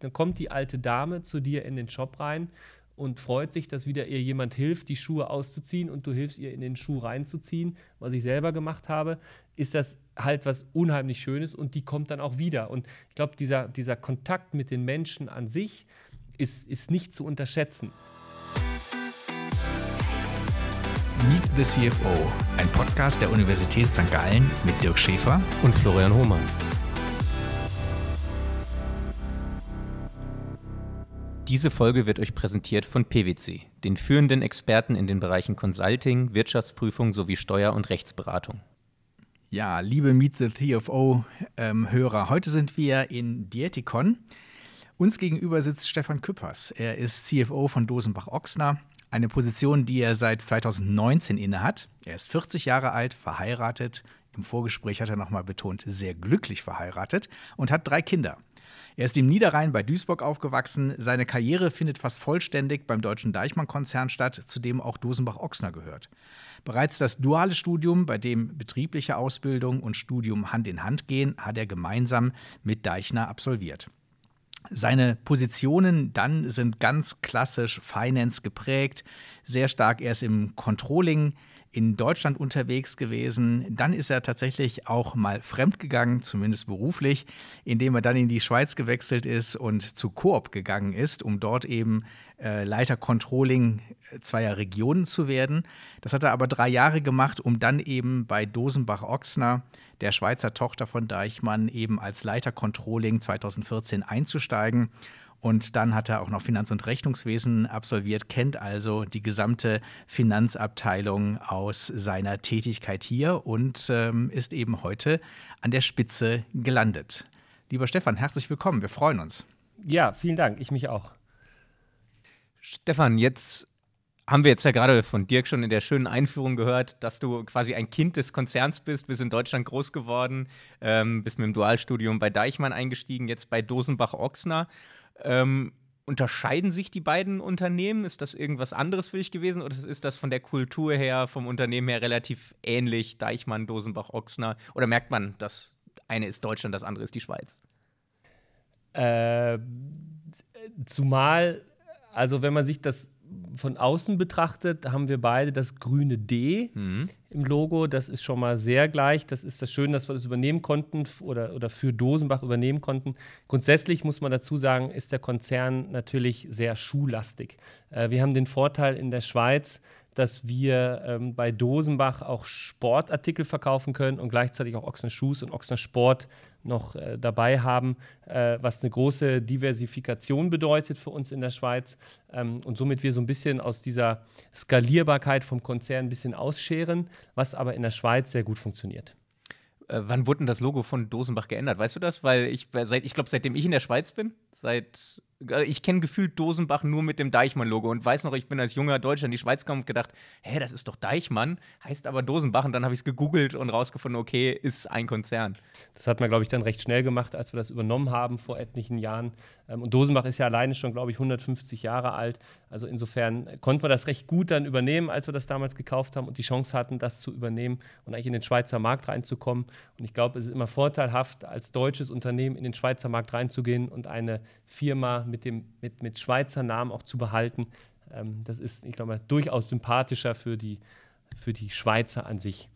Dann kommt die alte Dame zu dir in den Shop rein und freut sich, dass wieder ihr jemand hilft, die Schuhe auszuziehen und du hilfst ihr in den Schuh reinzuziehen, was ich selber gemacht habe, ist das halt was unheimlich Schönes und die kommt dann auch wieder. Und ich glaube, dieser, dieser Kontakt mit den Menschen an sich ist, ist nicht zu unterschätzen. Meet the CFO, ein Podcast der Universität St. Gallen mit Dirk Schäfer und Florian Hohmann. Diese Folge wird euch präsentiert von PwC, den führenden Experten in den Bereichen Consulting, Wirtschaftsprüfung sowie Steuer- und Rechtsberatung. Ja, liebe Meet the CFO-Hörer, ähm, heute sind wir in Dietikon. Uns gegenüber sitzt Stefan Küppers. Er ist CFO von Dosenbach-Ochsner, eine Position, die er seit 2019 innehat. Er ist 40 Jahre alt, verheiratet. Im Vorgespräch hat er nochmal betont, sehr glücklich verheiratet und hat drei Kinder. Er ist im Niederrhein bei Duisburg aufgewachsen. Seine Karriere findet fast vollständig beim Deutschen Deichmann-Konzern statt, zu dem auch Dosenbach-Ochsner gehört. Bereits das duale Studium, bei dem betriebliche Ausbildung und Studium Hand in Hand gehen, hat er gemeinsam mit Deichner absolviert. Seine Positionen dann sind ganz klassisch Finance geprägt, sehr stark erst im Controlling in Deutschland unterwegs gewesen. Dann ist er tatsächlich auch mal fremdgegangen, zumindest beruflich, indem er dann in die Schweiz gewechselt ist und zu Coop gegangen ist, um dort eben äh, Leiter Controlling zweier Regionen zu werden. Das hat er aber drei Jahre gemacht, um dann eben bei Dosenbach-Ochsner, der Schweizer Tochter von Deichmann, eben als Leiter Controlling 2014 einzusteigen und dann hat er auch noch Finanz- und Rechnungswesen absolviert, kennt also die gesamte Finanzabteilung aus seiner Tätigkeit hier und ähm, ist eben heute an der Spitze gelandet. Lieber Stefan, herzlich willkommen. Wir freuen uns. Ja, vielen Dank. Ich mich auch. Stefan, jetzt haben wir jetzt ja gerade von Dirk schon in der schönen Einführung gehört, dass du quasi ein Kind des Konzerns bist, bist in Deutschland groß geworden, ähm, bist mit dem Dualstudium bei Deichmann eingestiegen, jetzt bei Dosenbach-Ochsner. Ähm, unterscheiden sich die beiden Unternehmen? Ist das irgendwas anderes für dich gewesen oder ist das von der Kultur her, vom Unternehmen her relativ ähnlich, Deichmann, Dosenbach, Ochsner? Oder merkt man, dass eine ist Deutschland, das andere ist die Schweiz? Äh, zumal, also wenn man sich das von außen betrachtet haben wir beide das grüne D mhm. im Logo. Das ist schon mal sehr gleich. Das ist das Schöne, dass wir das übernehmen konnten oder, oder für Dosenbach übernehmen konnten. Grundsätzlich muss man dazu sagen, ist der Konzern natürlich sehr schuhlastig. Äh, wir haben den Vorteil in der Schweiz, dass wir ähm, bei Dosenbach auch Sportartikel verkaufen können und gleichzeitig auch Ochsner Shoes und Ochsner Sport noch äh, dabei haben, äh, was eine große Diversifikation bedeutet für uns in der Schweiz ähm, und somit wir so ein bisschen aus dieser Skalierbarkeit vom Konzern ein bisschen ausscheren, was aber in der Schweiz sehr gut funktioniert. Äh, wann wurde denn das Logo von Dosenbach geändert? Weißt du das? Weil ich, ich glaube, seitdem ich in der Schweiz bin, seit äh, ich kenne gefühlt Dosenbach nur mit dem Deichmann-Logo und weiß noch, ich bin als junger Deutscher in die Schweiz gekommen und gedacht, hä, das ist doch Deichmann, heißt aber Dosenbach und dann habe ich es gegoogelt und rausgefunden, okay, ist ein Konzern. Das hat man, glaube ich, dann recht schnell gemacht, als wir das übernommen haben vor etlichen Jahren. Ähm, und Dosenbach ist ja alleine schon, glaube ich, 150 Jahre alt. Also insofern konnten wir das recht gut dann übernehmen, als wir das damals gekauft haben und die Chance hatten, das zu übernehmen und eigentlich in den Schweizer Markt reinzukommen. Und ich glaube, es ist immer vorteilhaft, als deutsches Unternehmen in den Schweizer Markt reinzugehen und eine Firma mit, dem, mit, mit Schweizer Namen auch zu behalten. Ähm, das ist, ich glaube, durchaus sympathischer für die, für die Schweizer an sich.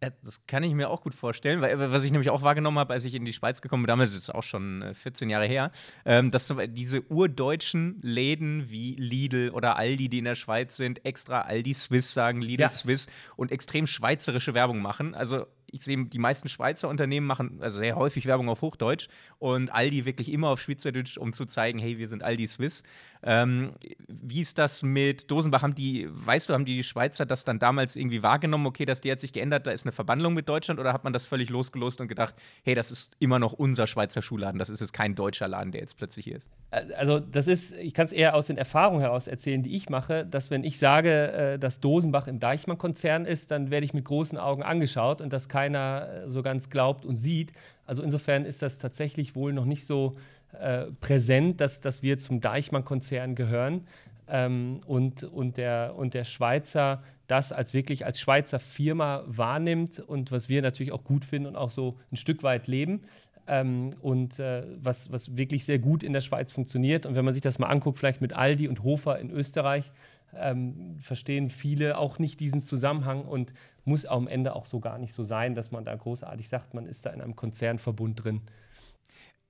Das kann ich mir auch gut vorstellen, weil was ich nämlich auch wahrgenommen habe, als ich in die Schweiz gekommen bin, damals ist es auch schon 14 äh, Jahre her, ähm, dass diese urdeutschen Läden wie Lidl oder Aldi, die in der Schweiz sind, extra Aldi Swiss sagen, Lidl ja. Swiss und extrem schweizerische Werbung machen. Also ich sehe, die meisten Schweizer Unternehmen machen also sehr häufig Werbung auf Hochdeutsch und Aldi wirklich immer auf Schweizerdeutsch, um zu zeigen, hey, wir sind Aldi Swiss. Ähm, wie ist das mit Dosenbach? Haben die, weißt du, haben die Schweizer das dann damals irgendwie wahrgenommen, okay, dass die hat sich geändert, da ist eine Verbandlung mit Deutschland oder hat man das völlig losgelost und gedacht, hey, das ist immer noch unser Schweizer Schuhladen, das ist jetzt kein deutscher Laden, der jetzt plötzlich hier ist? Also das ist, ich kann es eher aus den Erfahrungen heraus erzählen, die ich mache, dass wenn ich sage, äh, dass Dosenbach im Deichmann-Konzern ist, dann werde ich mit großen Augen angeschaut und das keiner äh, so ganz glaubt und sieht. Also insofern ist das tatsächlich wohl noch nicht so äh, präsent, dass, dass wir zum Deichmann-Konzern gehören ähm, und, und, der, und der Schweizer das als wirklich als Schweizer Firma wahrnimmt und was wir natürlich auch gut finden und auch so ein Stück weit leben. ähm, und äh, was, was wirklich sehr gut in der Schweiz funktioniert. Und wenn man sich das mal anguckt, vielleicht mit Aldi und Hofer in Österreich, ähm, verstehen viele auch nicht diesen Zusammenhang und muss am Ende auch so gar nicht so sein, dass man da großartig sagt, man ist da in einem Konzernverbund drin.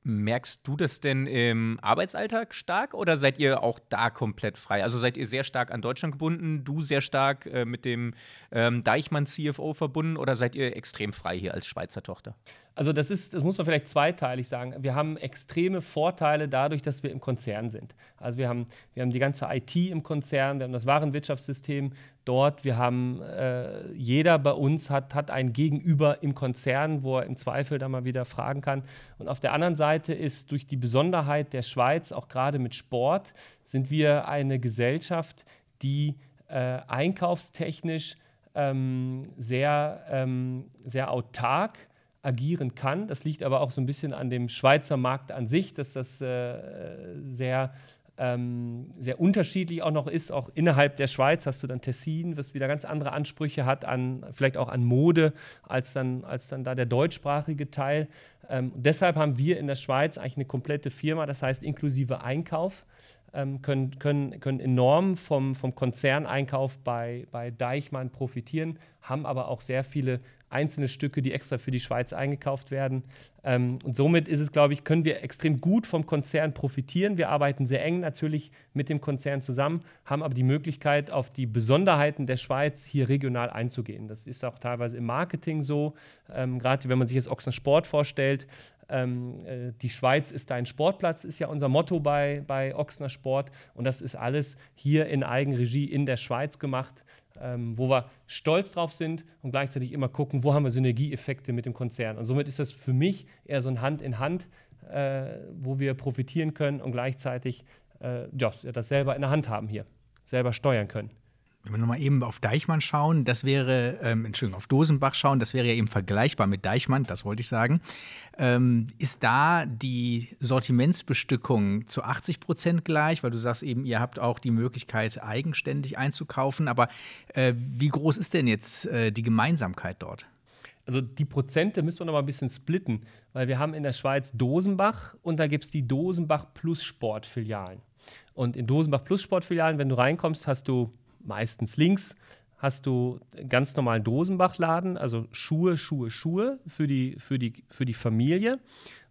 Merkst du das denn im Arbeitsalltag stark oder seid ihr auch da komplett frei? Also seid ihr sehr stark an Deutschland gebunden, du sehr stark äh, mit dem ähm, Deichmann CFO verbunden oder seid ihr extrem frei hier als Schweizer Tochter? Also das ist, das muss man vielleicht zweiteilig sagen. Wir haben extreme Vorteile dadurch, dass wir im Konzern sind. Also wir haben, wir haben die ganze IT im Konzern, wir haben das Warenwirtschaftssystem dort, wir haben, äh, jeder bei uns hat, hat ein Gegenüber im Konzern, wo er im Zweifel da mal wieder fragen kann. Und auf der anderen Seite ist durch die Besonderheit der Schweiz, auch gerade mit Sport, sind wir eine Gesellschaft, die äh, einkaufstechnisch ähm, sehr, ähm, sehr autark agieren kann. Das liegt aber auch so ein bisschen an dem Schweizer Markt an sich, dass das äh, sehr, ähm, sehr unterschiedlich auch noch ist. Auch innerhalb der Schweiz hast du dann Tessin, was wieder ganz andere Ansprüche hat, an, vielleicht auch an Mode, als dann, als dann da der deutschsprachige Teil. Ähm, deshalb haben wir in der Schweiz eigentlich eine komplette Firma, das heißt inklusive Einkauf. Ähm, können, können, können enorm vom, vom Konzerneinkauf bei, bei Deichmann profitieren, haben aber auch sehr viele einzelne Stücke, die extra für die Schweiz eingekauft werden. Ähm, und somit ist es, glaube ich, können wir extrem gut vom Konzern profitieren. Wir arbeiten sehr eng natürlich mit dem Konzern zusammen, haben aber die Möglichkeit, auf die Besonderheiten der Schweiz hier regional einzugehen. Das ist auch teilweise im Marketing so. Ähm, Gerade wenn man sich jetzt Ochsner Sport vorstellt, ähm, äh, die Schweiz ist dein Sportplatz, ist ja unser Motto bei, bei Ochsner Sport. Und das ist alles hier in Eigenregie in der Schweiz gemacht ähm, wo wir stolz drauf sind und gleichzeitig immer gucken, wo haben wir Synergieeffekte mit dem Konzern. Und somit ist das für mich eher so ein Hand in Hand, äh, wo wir profitieren können und gleichzeitig äh, ja, das selber in der Hand haben hier, selber steuern können. Wenn wir nochmal eben auf Deichmann schauen, das wäre, ähm, Entschuldigung, auf Dosenbach schauen, das wäre ja eben vergleichbar mit Deichmann, das wollte ich sagen. Ähm, ist da die Sortimentsbestückung zu 80 Prozent gleich? Weil du sagst eben, ihr habt auch die Möglichkeit, eigenständig einzukaufen. Aber äh, wie groß ist denn jetzt äh, die Gemeinsamkeit dort? Also die Prozente müssen wir noch mal ein bisschen splitten, weil wir haben in der Schweiz Dosenbach und da gibt es die Dosenbach Plus Sportfilialen. Und in Dosenbach Plus Sportfilialen, wenn du reinkommst, hast du meistens links hast du ganz normalen Dosenbachladen, also Schuhe, Schuhe, Schuhe für die, für die, für die Familie.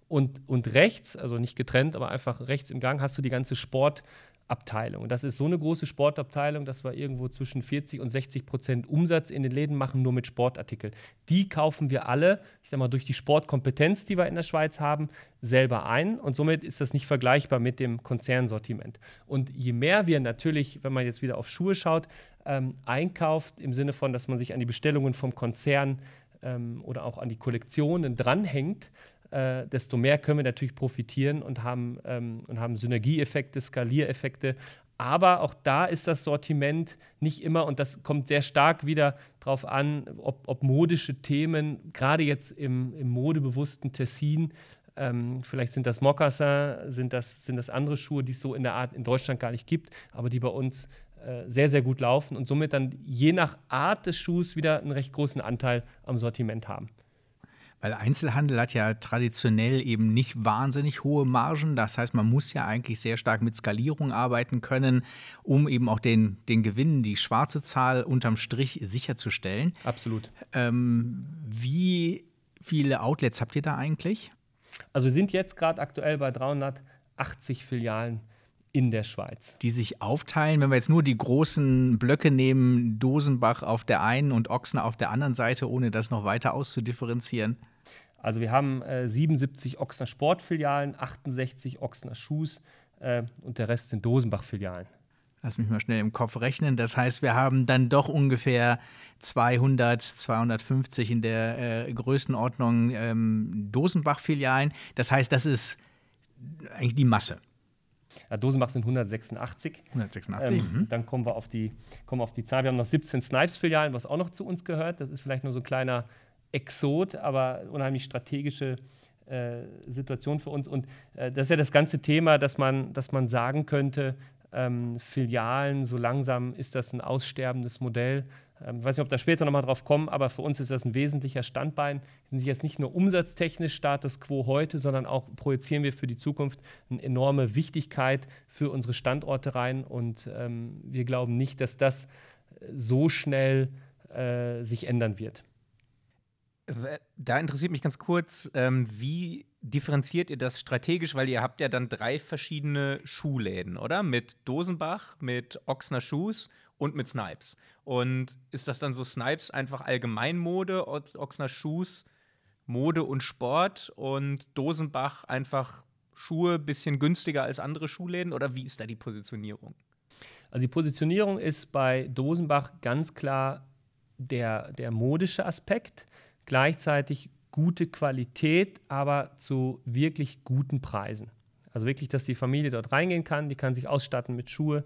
Und, und rechts, also nicht getrennt, aber einfach rechts im Gang, hast du die ganze Sport- Abteilung. Das ist so eine große Sportabteilung, dass wir irgendwo zwischen 40 und 60 Prozent Umsatz in den Läden machen, nur mit Sportartikeln. Die kaufen wir alle, ich sag mal, durch die Sportkompetenz, die wir in der Schweiz haben, selber ein. Und somit ist das nicht vergleichbar mit dem Konzernsortiment. Und je mehr wir natürlich, wenn man jetzt wieder auf Schuhe schaut, ähm, einkauft, im Sinne von, dass man sich an die Bestellungen vom Konzern ähm, oder auch an die Kollektionen dranhängt, äh, desto mehr können wir natürlich profitieren und haben, ähm, und haben Synergieeffekte, Skaliereffekte. Aber auch da ist das Sortiment nicht immer, und das kommt sehr stark wieder darauf an, ob, ob modische Themen, gerade jetzt im, im modebewussten Tessin, ähm, vielleicht sind das Moccasin, sind das, sind das andere Schuhe, die es so in der Art in Deutschland gar nicht gibt, aber die bei uns äh, sehr, sehr gut laufen und somit dann je nach Art des Schuhs wieder einen recht großen Anteil am Sortiment haben. Weil Einzelhandel hat ja traditionell eben nicht wahnsinnig hohe Margen. Das heißt, man muss ja eigentlich sehr stark mit Skalierung arbeiten können, um eben auch den, den Gewinn, die schwarze Zahl unterm Strich sicherzustellen. Absolut. Ähm, wie viele Outlets habt ihr da eigentlich? Also wir sind jetzt gerade aktuell bei 380 Filialen in der Schweiz. Die sich aufteilen, wenn wir jetzt nur die großen Blöcke nehmen, Dosenbach auf der einen und Ochsner auf der anderen Seite, ohne das noch weiter auszudifferenzieren? Also wir haben äh, 77 Ochsner Sportfilialen, 68 Ochsner Schuhs äh, und der Rest sind Dosenbach-Filialen. Lass mich mal schnell im Kopf rechnen. Das heißt, wir haben dann doch ungefähr 200, 250 in der äh, Größenordnung ähm, Dosenbach-Filialen. Das heißt, das ist eigentlich die Masse. Ja, Dosenbach sind 186. 186. Ähm, mhm. Dann kommen wir auf die, kommen wir auf die Zahl. Wir haben noch 17 Snipes-Filialen, was auch noch zu uns gehört. Das ist vielleicht nur so ein kleiner Exot, aber unheimlich strategische äh, Situation für uns. Und äh, das ist ja das ganze Thema, dass man, dass man sagen könnte, ähm, Filialen, so langsam ist das ein aussterbendes Modell. Ähm, ich weiß nicht, ob da später nochmal drauf kommen, aber für uns ist das ein wesentlicher Standbein. Wir sind jetzt nicht nur umsatztechnisch Status quo heute, sondern auch projizieren wir für die Zukunft eine enorme Wichtigkeit für unsere Standorte rein. Und ähm, wir glauben nicht, dass das so schnell äh, sich ändern wird. Da interessiert mich ganz kurz, ähm, wie differenziert ihr das strategisch? Weil ihr habt ja dann drei verschiedene Schuhläden, oder? Mit Dosenbach, mit Ochsner Shoes und mit Snipes. Und ist das dann so Snipes einfach Allgemeinmode, Ochsner Shoes Mode und Sport und Dosenbach einfach Schuhe bisschen günstiger als andere Schuhläden? Oder wie ist da die Positionierung? Also die Positionierung ist bei Dosenbach ganz klar der, der modische Aspekt gleichzeitig gute Qualität, aber zu wirklich guten Preisen. Also wirklich, dass die Familie dort reingehen kann, die kann sich ausstatten mit Schuhe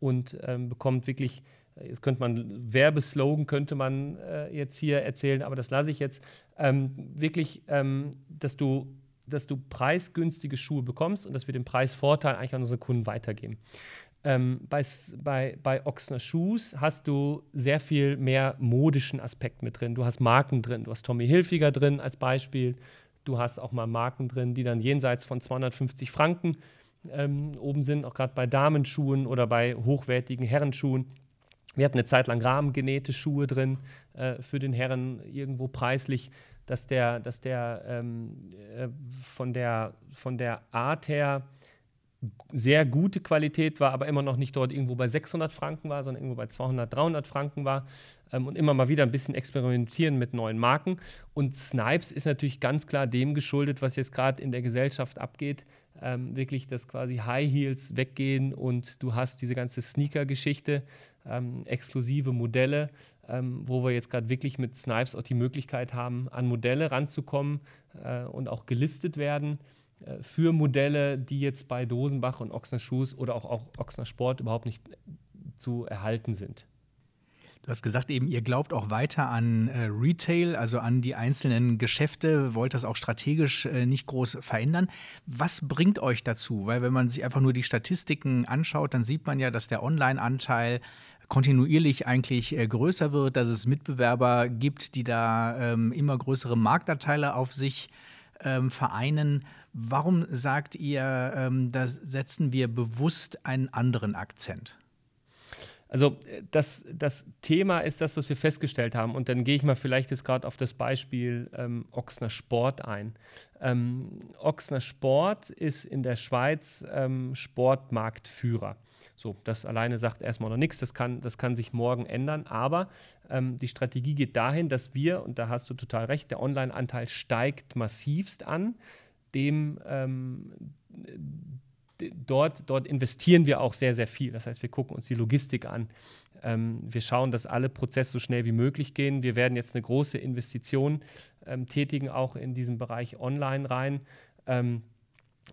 und ähm, bekommt wirklich, jetzt könnte man Werbeslogan könnte man äh, jetzt hier erzählen, aber das lasse ich jetzt, ähm, wirklich, ähm, dass du dass du preisgünstige Schuhe bekommst und dass wir den Preisvorteil eigentlich an unsere Kunden weitergeben. Ähm, bei, bei, bei Ochsner Shoes hast du sehr viel mehr modischen Aspekt mit drin. Du hast Marken drin. Du hast Tommy Hilfiger drin als Beispiel. Du hast auch mal Marken drin, die dann jenseits von 250 Franken ähm, oben sind, auch gerade bei Damenschuhen oder bei hochwertigen Herrenschuhen. Wir hatten eine Zeit lang rahmengenähte Schuhe drin äh, für den Herren irgendwo preislich, dass der, dass der ähm, äh, von, der von der Art her sehr gute Qualität war, aber immer noch nicht dort irgendwo bei 600 Franken war, sondern irgendwo bei 200, 300 Franken war ähm, und immer mal wieder ein bisschen experimentieren mit neuen Marken. Und Snipes ist natürlich ganz klar dem geschuldet, was jetzt gerade in der Gesellschaft abgeht. Ähm, wirklich, dass quasi High Heels weggehen und du hast diese ganze Sneaker-Geschichte, ähm, exklusive Modelle, ähm, wo wir jetzt gerade wirklich mit Snipes auch die Möglichkeit haben, an Modelle ranzukommen äh, und auch gelistet werden für Modelle, die jetzt bei Dosenbach und Ochsner Shoes oder auch, auch Ochsner Sport überhaupt nicht zu erhalten sind. Du hast gesagt eben, ihr glaubt auch weiter an äh, Retail, also an die einzelnen Geschäfte, wollt das auch strategisch äh, nicht groß verändern. Was bringt euch dazu? Weil wenn man sich einfach nur die Statistiken anschaut, dann sieht man ja, dass der Online-Anteil kontinuierlich eigentlich äh, größer wird, dass es Mitbewerber gibt, die da ähm, immer größere Marktanteile auf sich ähm, vereinen. Warum sagt ihr, ähm, da setzen wir bewusst einen anderen Akzent? Also das, das Thema ist das, was wir festgestellt haben. Und dann gehe ich mal vielleicht jetzt gerade auf das Beispiel ähm, Ochsner Sport ein. Ähm, Ochsner Sport ist in der Schweiz ähm, Sportmarktführer. So, das alleine sagt erstmal noch nichts, das kann, das kann sich morgen ändern, aber ähm, die Strategie geht dahin, dass wir, und da hast du total recht, der Online-Anteil steigt massivst an dem ähm, dort, dort investieren wir auch sehr, sehr viel. Das heißt, wir gucken uns die Logistik an. Ähm, wir schauen, dass alle Prozesse so schnell wie möglich gehen. Wir werden jetzt eine große Investition ähm, tätigen, auch in diesen Bereich Online rein. Ähm,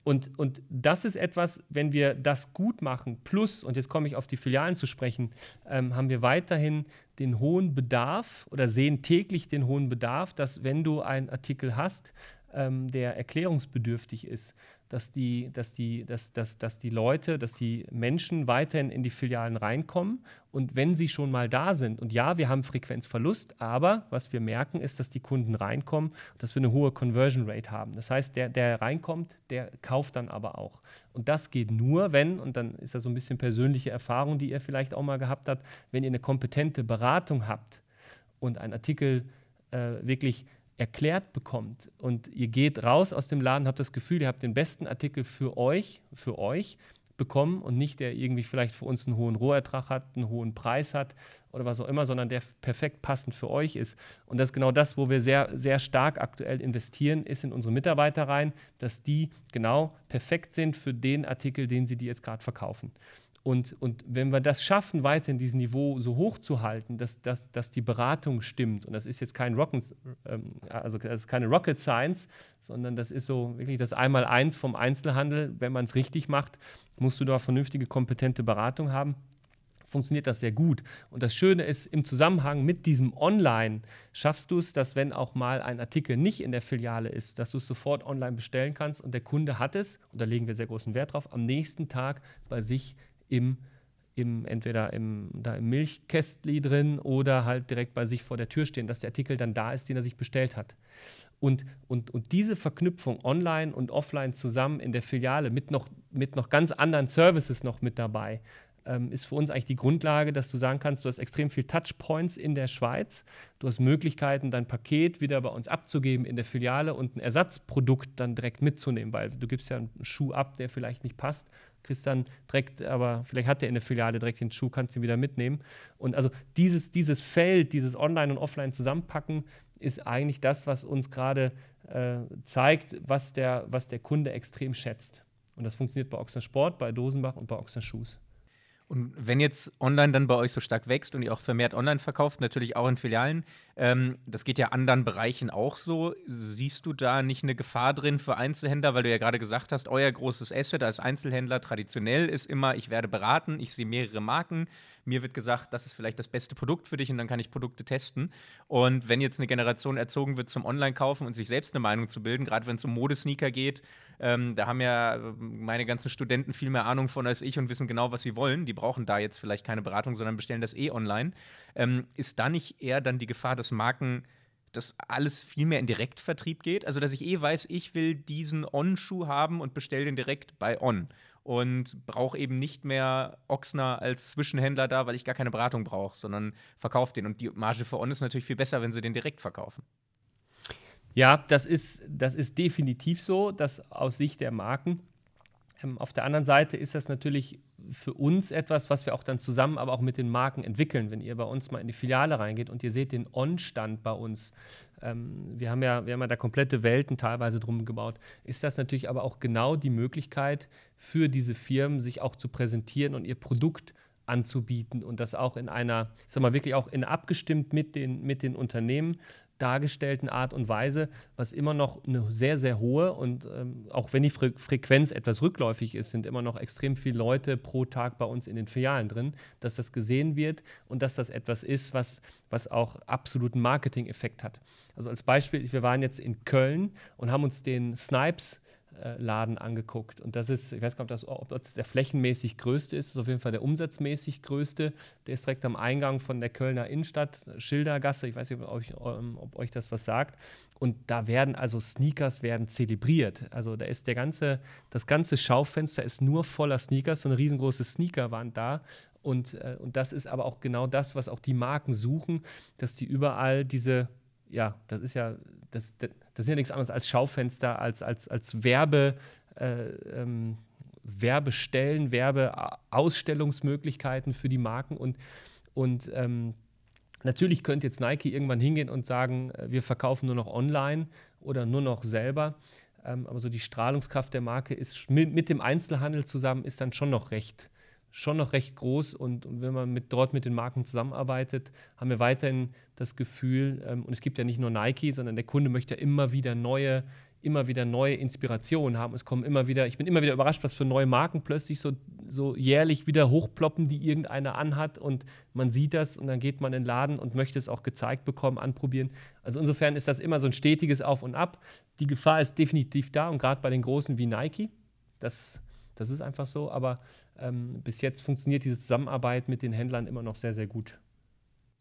und, und das ist etwas, wenn wir das gut machen, plus, und jetzt komme ich auf die Filialen zu sprechen, ähm, haben wir weiterhin den hohen Bedarf oder sehen täglich den hohen Bedarf, dass wenn du einen Artikel hast, ähm, der erklärungsbedürftig ist, dass die, dass, die, dass, dass, dass die Leute, dass die Menschen weiterhin in die Filialen reinkommen und wenn sie schon mal da sind, und ja, wir haben Frequenzverlust, aber was wir merken, ist, dass die Kunden reinkommen, dass wir eine hohe Conversion Rate haben. Das heißt, der, der reinkommt, der kauft dann aber auch. Und das geht nur, wenn, und dann ist das so ein bisschen persönliche Erfahrung, die ihr vielleicht auch mal gehabt habt, wenn ihr eine kompetente Beratung habt und ein Artikel äh, wirklich erklärt bekommt und ihr geht raus aus dem Laden, habt das Gefühl, ihr habt den besten Artikel für euch, für euch bekommen und nicht der irgendwie vielleicht für uns einen hohen Rohertrag hat, einen hohen Preis hat oder was auch immer, sondern der perfekt passend für euch ist. Und das ist genau das, wo wir sehr, sehr stark aktuell investieren, ist in unsere Mitarbeiter rein, dass die genau perfekt sind für den Artikel, den sie dir jetzt gerade verkaufen. Und, und wenn wir das schaffen, weiterhin dieses Niveau so hoch zu halten, dass, dass, dass die Beratung stimmt, und das ist jetzt kein Rocket, ähm, also das ist keine Rocket Science, sondern das ist so wirklich das Einmaleins vom Einzelhandel. Wenn man es richtig macht, musst du da vernünftige, kompetente Beratung haben. Funktioniert das sehr gut. Und das Schöne ist, im Zusammenhang mit diesem Online schaffst du es, dass wenn auch mal ein Artikel nicht in der Filiale ist, dass du es sofort online bestellen kannst und der Kunde hat es, und da legen wir sehr großen Wert drauf, am nächsten Tag bei sich im, im, entweder im, da im Milchkästli drin oder halt direkt bei sich vor der Tür stehen, dass der Artikel dann da ist, den er sich bestellt hat. Und, und, und diese Verknüpfung online und offline zusammen in der Filiale mit noch, mit noch ganz anderen Services noch mit dabei, ähm, ist für uns eigentlich die Grundlage, dass du sagen kannst, du hast extrem viel Touchpoints in der Schweiz, du hast Möglichkeiten, dein Paket wieder bei uns abzugeben in der Filiale und ein Ersatzprodukt dann direkt mitzunehmen, weil du gibst ja einen Schuh ab, der vielleicht nicht passt, kriegst dann direkt, aber vielleicht hat der in der Filiale direkt den Schuh, kannst ihn wieder mitnehmen. Und also dieses, dieses Feld, dieses Online und Offline zusammenpacken, ist eigentlich das, was uns gerade äh, zeigt, was der, was der Kunde extrem schätzt. Und das funktioniert bei Ochsner Sport, bei Dosenbach und bei Ochsner Shoes. Und wenn jetzt online dann bei euch so stark wächst und ihr auch vermehrt online verkauft, natürlich auch in Filialen, ähm, das geht ja anderen Bereichen auch so. Siehst du da nicht eine Gefahr drin für Einzelhändler, weil du ja gerade gesagt hast, euer großes Asset als Einzelhändler traditionell ist immer, ich werde beraten, ich sehe mehrere Marken, mir wird gesagt, das ist vielleicht das beste Produkt für dich und dann kann ich Produkte testen. Und wenn jetzt eine Generation erzogen wird zum Online-Kaufen und sich selbst eine Meinung zu bilden, gerade wenn es um Modesneaker geht, ähm, da haben ja meine ganzen Studenten viel mehr Ahnung von als ich und wissen genau, was sie wollen. Die brauchen da jetzt vielleicht keine Beratung, sondern bestellen das eh online. Ähm, ist da nicht eher dann die Gefahr, dass Marken dass alles viel mehr in Direktvertrieb geht. Also, dass ich eh weiß, ich will diesen On-Schuh haben und bestelle den direkt bei On und brauche eben nicht mehr Ochsner als Zwischenhändler da, weil ich gar keine Beratung brauche, sondern verkaufe den. Und die Marge für On ist natürlich viel besser, wenn sie den direkt verkaufen. Ja, das ist, das ist definitiv so, dass aus Sicht der Marken. Ähm, auf der anderen Seite ist das natürlich für uns etwas, was wir auch dann zusammen aber auch mit den Marken entwickeln. Wenn ihr bei uns mal in die Filiale reingeht und ihr seht den On-Stand bei uns, ähm, wir, haben ja, wir haben ja da komplette Welten teilweise drum gebaut, ist das natürlich aber auch genau die Möglichkeit für diese Firmen, sich auch zu präsentieren und ihr Produkt anzubieten und das auch in einer, ich sag mal, wirklich auch in abgestimmt mit den, mit den Unternehmen dargestellten Art und Weise, was immer noch eine sehr, sehr hohe und ähm, auch wenn die Fre Frequenz etwas rückläufig ist, sind immer noch extrem viele Leute pro Tag bei uns in den Filialen drin, dass das gesehen wird und dass das etwas ist, was, was auch absoluten Marketing-Effekt hat. Also als Beispiel, wir waren jetzt in Köln und haben uns den Snipes Laden angeguckt. Und das ist, ich weiß gar nicht, ob das, ob das der flächenmäßig größte ist, ist auf jeden Fall der umsatzmäßig größte. Der ist direkt am Eingang von der Kölner Innenstadt, Schildergasse. Ich weiß nicht, ob euch, ähm, ob euch das was sagt. Und da werden also Sneakers werden zelebriert. Also da ist der ganze, das ganze Schaufenster ist nur voller Sneakers, so eine riesengroße Sneakerwand da. Und, äh, und das ist aber auch genau das, was auch die Marken suchen, dass die überall diese ja, das ist ja, das, das, das ja nichts anderes als Schaufenster, als, als, als Werbe, äh, ähm, Werbestellen, Werbeausstellungsmöglichkeiten für die Marken und, und ähm, Natürlich könnte jetzt Nike irgendwann hingehen und sagen, äh, wir verkaufen nur noch online oder nur noch selber. Ähm, aber so die Strahlungskraft der Marke ist mit, mit, dem Einzelhandel zusammen ist dann schon noch recht, schon noch recht groß und, wenn man mit, dort mit den Marken zusammenarbeitet, haben wir weiterhin das Gefühl, ähm, und es gibt ja nicht nur Nike, sondern der Kunde möchte immer wieder neue, immer wieder neue Inspirationen haben. Es kommen immer wieder, ich bin immer wieder überrascht, was für neue Marken plötzlich so, so jährlich wieder hochploppen, die irgendeiner anhat und man sieht das und dann geht man in den Laden und möchte es auch gezeigt bekommen, anprobieren. Also insofern ist das immer so ein stetiges Auf und Ab. Die Gefahr ist definitiv da und gerade bei den Großen wie Nike, das das ist einfach so, aber ähm, bis jetzt funktioniert diese Zusammenarbeit mit den Händlern immer noch sehr, sehr gut.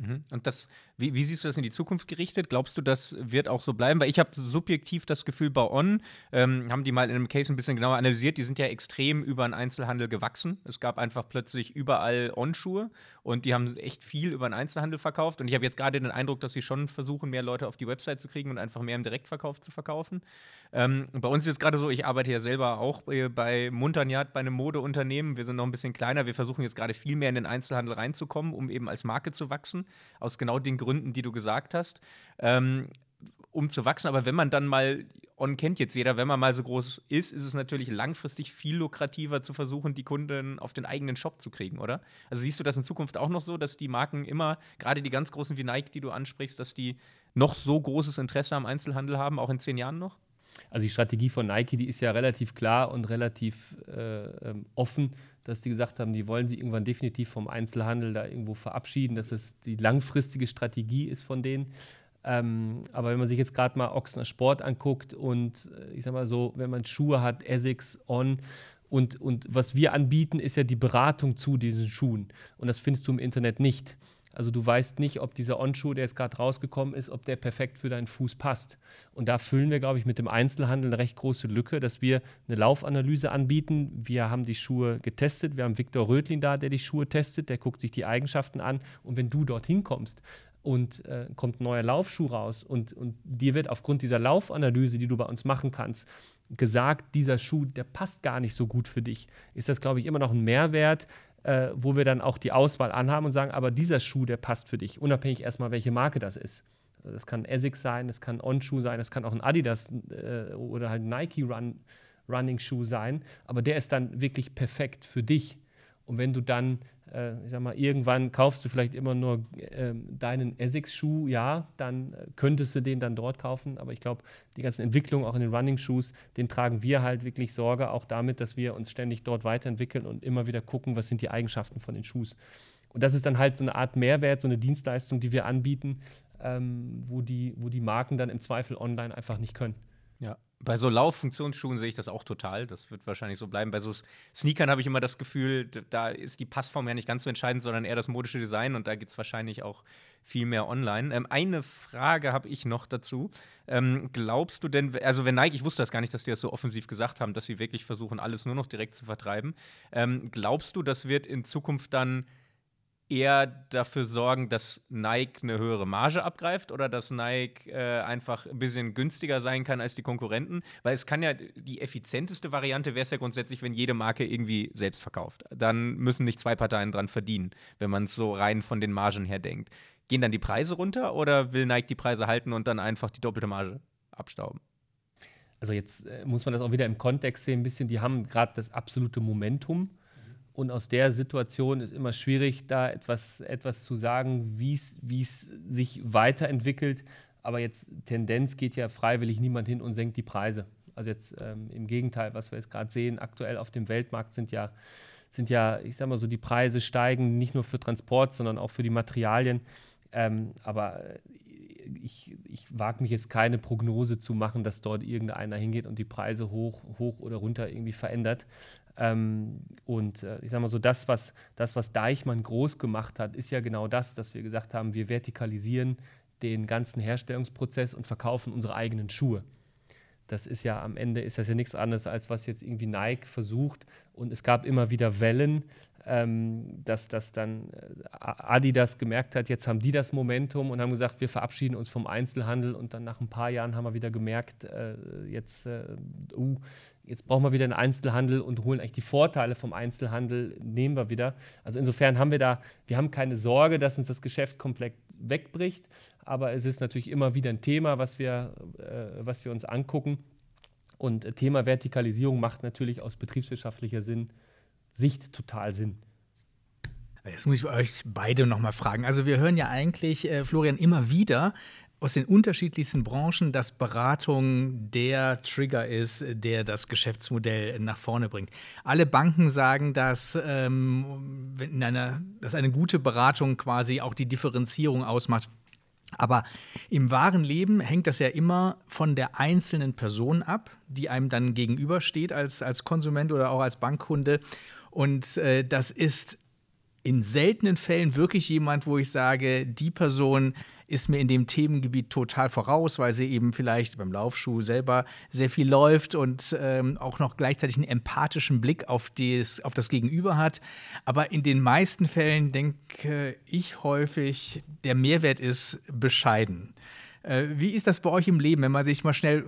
Mhm. Und das, wie, wie, siehst du das in die Zukunft gerichtet? Glaubst du, das wird auch so bleiben? Weil ich habe subjektiv das Gefühl, bei On ähm, haben die mal in einem Case ein bisschen genauer analysiert. Die sind ja extrem über den Einzelhandel gewachsen. Es gab einfach plötzlich überall On-Schuhe und die haben echt viel über den Einzelhandel verkauft. Und ich habe jetzt gerade den Eindruck, dass sie schon versuchen, mehr Leute auf die Website zu kriegen und einfach mehr im Direktverkauf zu verkaufen. Ähm, bei uns ist es gerade so, ich arbeite ja selber auch bei, bei Montagnat, bei einem Modeunternehmen. Wir sind noch ein bisschen kleiner. Wir versuchen jetzt gerade viel mehr in den Einzelhandel reinzukommen, um eben als Marke zu wachsen aus genau den Gründen, die du gesagt hast, ähm, um zu wachsen. Aber wenn man dann mal, On kennt jetzt jeder, wenn man mal so groß ist, ist es natürlich langfristig viel lukrativer zu versuchen, die Kunden auf den eigenen Shop zu kriegen, oder? Also siehst du das in Zukunft auch noch so, dass die Marken immer, gerade die ganz großen wie Nike, die du ansprichst, dass die noch so großes Interesse am Einzelhandel haben, auch in zehn Jahren noch? Also die Strategie von Nike, die ist ja relativ klar und relativ äh, ähm, offen, dass die gesagt haben, die wollen sich irgendwann definitiv vom Einzelhandel da irgendwo verabschieden, dass es die langfristige Strategie ist von denen. Ähm, aber wenn man sich jetzt gerade mal Ochsner Sport anguckt und äh, ich sag mal so, wenn man Schuhe hat, Essex, On Und, und was wir anbieten, ist ja die Beratung zu diesen Schuhen. Und das findest du im Internet nicht. Also du weißt nicht, ob dieser On-Schuh, der jetzt gerade rausgekommen ist, ob der perfekt für deinen Fuß passt. Und da füllen wir, glaube ich, mit dem Einzelhandel eine recht große Lücke, dass wir eine Laufanalyse anbieten. Wir haben die Schuhe getestet. Wir haben Viktor Rötlin da, der die Schuhe testet. Der guckt sich die Eigenschaften an. Und wenn du dorthin kommst und äh, kommt ein neuer Laufschuh raus und, und dir wird aufgrund dieser Laufanalyse, die du bei uns machen kannst, gesagt, dieser Schuh, der passt gar nicht so gut für dich, ist das, glaube ich, immer noch ein Mehrwert, äh, wo wir dann auch die Auswahl anhaben und sagen, aber dieser Schuh, der passt für dich, unabhängig erstmal, welche Marke das ist. Also das kann Essex sein, das kann On-Schuh sein, das kann auch ein Adidas äh, oder halt Nike Run, Running Schuh sein, aber der ist dann wirklich perfekt für dich. Und wenn du dann äh, ich sag mal, irgendwann kaufst du vielleicht immer nur äh, deinen Essex-Schuh, ja, dann äh, könntest du den dann dort kaufen. Aber ich glaube, die ganzen Entwicklungen auch in den Running-Shoes, den tragen wir halt wirklich Sorge, auch damit, dass wir uns ständig dort weiterentwickeln und immer wieder gucken, was sind die Eigenschaften von den Schuhs. Und das ist dann halt so eine Art Mehrwert, so eine Dienstleistung, die wir anbieten, ähm, wo, die, wo die Marken dann im Zweifel online einfach nicht können. Ja, bei so Lauffunktionsschuhen sehe ich das auch total. Das wird wahrscheinlich so bleiben. Bei so Sneakern habe ich immer das Gefühl, da ist die Passform ja nicht ganz so entscheidend, sondern eher das modische Design und da gibt es wahrscheinlich auch viel mehr online. Ähm, eine Frage habe ich noch dazu. Ähm, glaubst du denn, also wenn Nike, ich wusste das gar nicht, dass die das so offensiv gesagt haben, dass sie wirklich versuchen, alles nur noch direkt zu vertreiben. Ähm, glaubst du, das wird in Zukunft dann eher dafür sorgen, dass Nike eine höhere Marge abgreift oder dass Nike äh, einfach ein bisschen günstiger sein kann als die Konkurrenten? Weil es kann ja, die effizienteste Variante wäre es ja grundsätzlich, wenn jede Marke irgendwie selbst verkauft. Dann müssen nicht zwei Parteien dran verdienen, wenn man es so rein von den Margen her denkt. Gehen dann die Preise runter oder will Nike die Preise halten und dann einfach die doppelte Marge abstauben? Also jetzt äh, muss man das auch wieder im Kontext sehen, ein bisschen, die haben gerade das absolute Momentum und aus der Situation ist immer schwierig, da etwas, etwas zu sagen, wie es sich weiterentwickelt. Aber jetzt Tendenz geht ja freiwillig niemand hin und senkt die Preise. Also jetzt ähm, im Gegenteil, was wir jetzt gerade sehen, aktuell auf dem Weltmarkt sind ja, sind ja, ich sag mal so, die Preise steigen nicht nur für Transport, sondern auch für die Materialien. Ähm, aber ich, ich wage mich jetzt keine Prognose zu machen, dass dort irgendeiner hingeht und die Preise hoch, hoch oder runter irgendwie verändert. Ähm, und äh, ich sage mal so, das was, das, was Deichmann groß gemacht hat, ist ja genau das, dass wir gesagt haben, wir vertikalisieren den ganzen Herstellungsprozess und verkaufen unsere eigenen Schuhe. Das ist ja am Ende ist das ja nichts anderes, als was jetzt irgendwie Nike versucht. Und es gab immer wieder Wellen, ähm, dass das dann äh, Adidas gemerkt hat, jetzt haben die das Momentum und haben gesagt, wir verabschieden uns vom Einzelhandel. Und dann nach ein paar Jahren haben wir wieder gemerkt, äh, jetzt, äh, uh, jetzt brauchen wir wieder einen Einzelhandel und holen eigentlich die Vorteile vom Einzelhandel, nehmen wir wieder. Also insofern haben wir da, wir haben keine Sorge, dass uns das Geschäft komplett wegbricht, aber es ist natürlich immer wieder ein Thema, was wir, äh, was wir uns angucken. Und Thema Vertikalisierung macht natürlich aus betriebswirtschaftlicher Sinn, Sicht total Sinn. Jetzt muss ich euch beide nochmal fragen. Also wir hören ja eigentlich, äh, Florian, immer wieder, aus den unterschiedlichsten Branchen, dass Beratung der Trigger ist, der das Geschäftsmodell nach vorne bringt. Alle Banken sagen, dass, ähm, in einer, dass eine gute Beratung quasi auch die Differenzierung ausmacht. Aber im wahren Leben hängt das ja immer von der einzelnen Person ab, die einem dann gegenübersteht als, als Konsument oder auch als Bankkunde. Und äh, das ist in seltenen Fällen wirklich jemand, wo ich sage, die Person ist mir in dem Themengebiet total voraus, weil sie eben vielleicht beim Laufschuh selber sehr viel läuft und ähm, auch noch gleichzeitig einen empathischen Blick auf, des, auf das Gegenüber hat. Aber in den meisten Fällen denke ich häufig, der Mehrwert ist bescheiden. Äh, wie ist das bei euch im Leben, wenn man sich mal schnell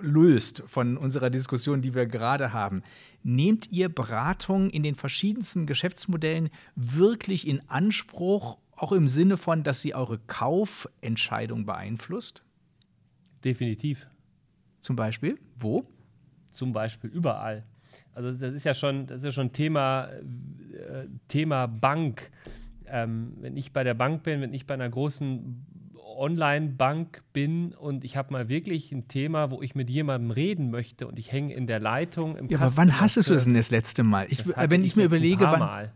löst von unserer Diskussion, die wir gerade haben? Nehmt ihr Beratung in den verschiedensten Geschäftsmodellen wirklich in Anspruch auch im Sinne von, dass sie eure Kaufentscheidung beeinflusst? Definitiv. Zum Beispiel? Wo? Zum Beispiel überall. Also das ist ja schon, das ist ja schon Thema, äh, Thema Bank. Ähm, wenn ich bei der Bank bin, wenn ich bei einer großen Online-Bank bin und ich habe mal wirklich ein Thema, wo ich mit jemandem reden möchte und ich hänge in der Leitung im Ja, aber wann hast du es denn das letzte Mal? Ich, wenn ich, ich mir überlege, wann. Mal.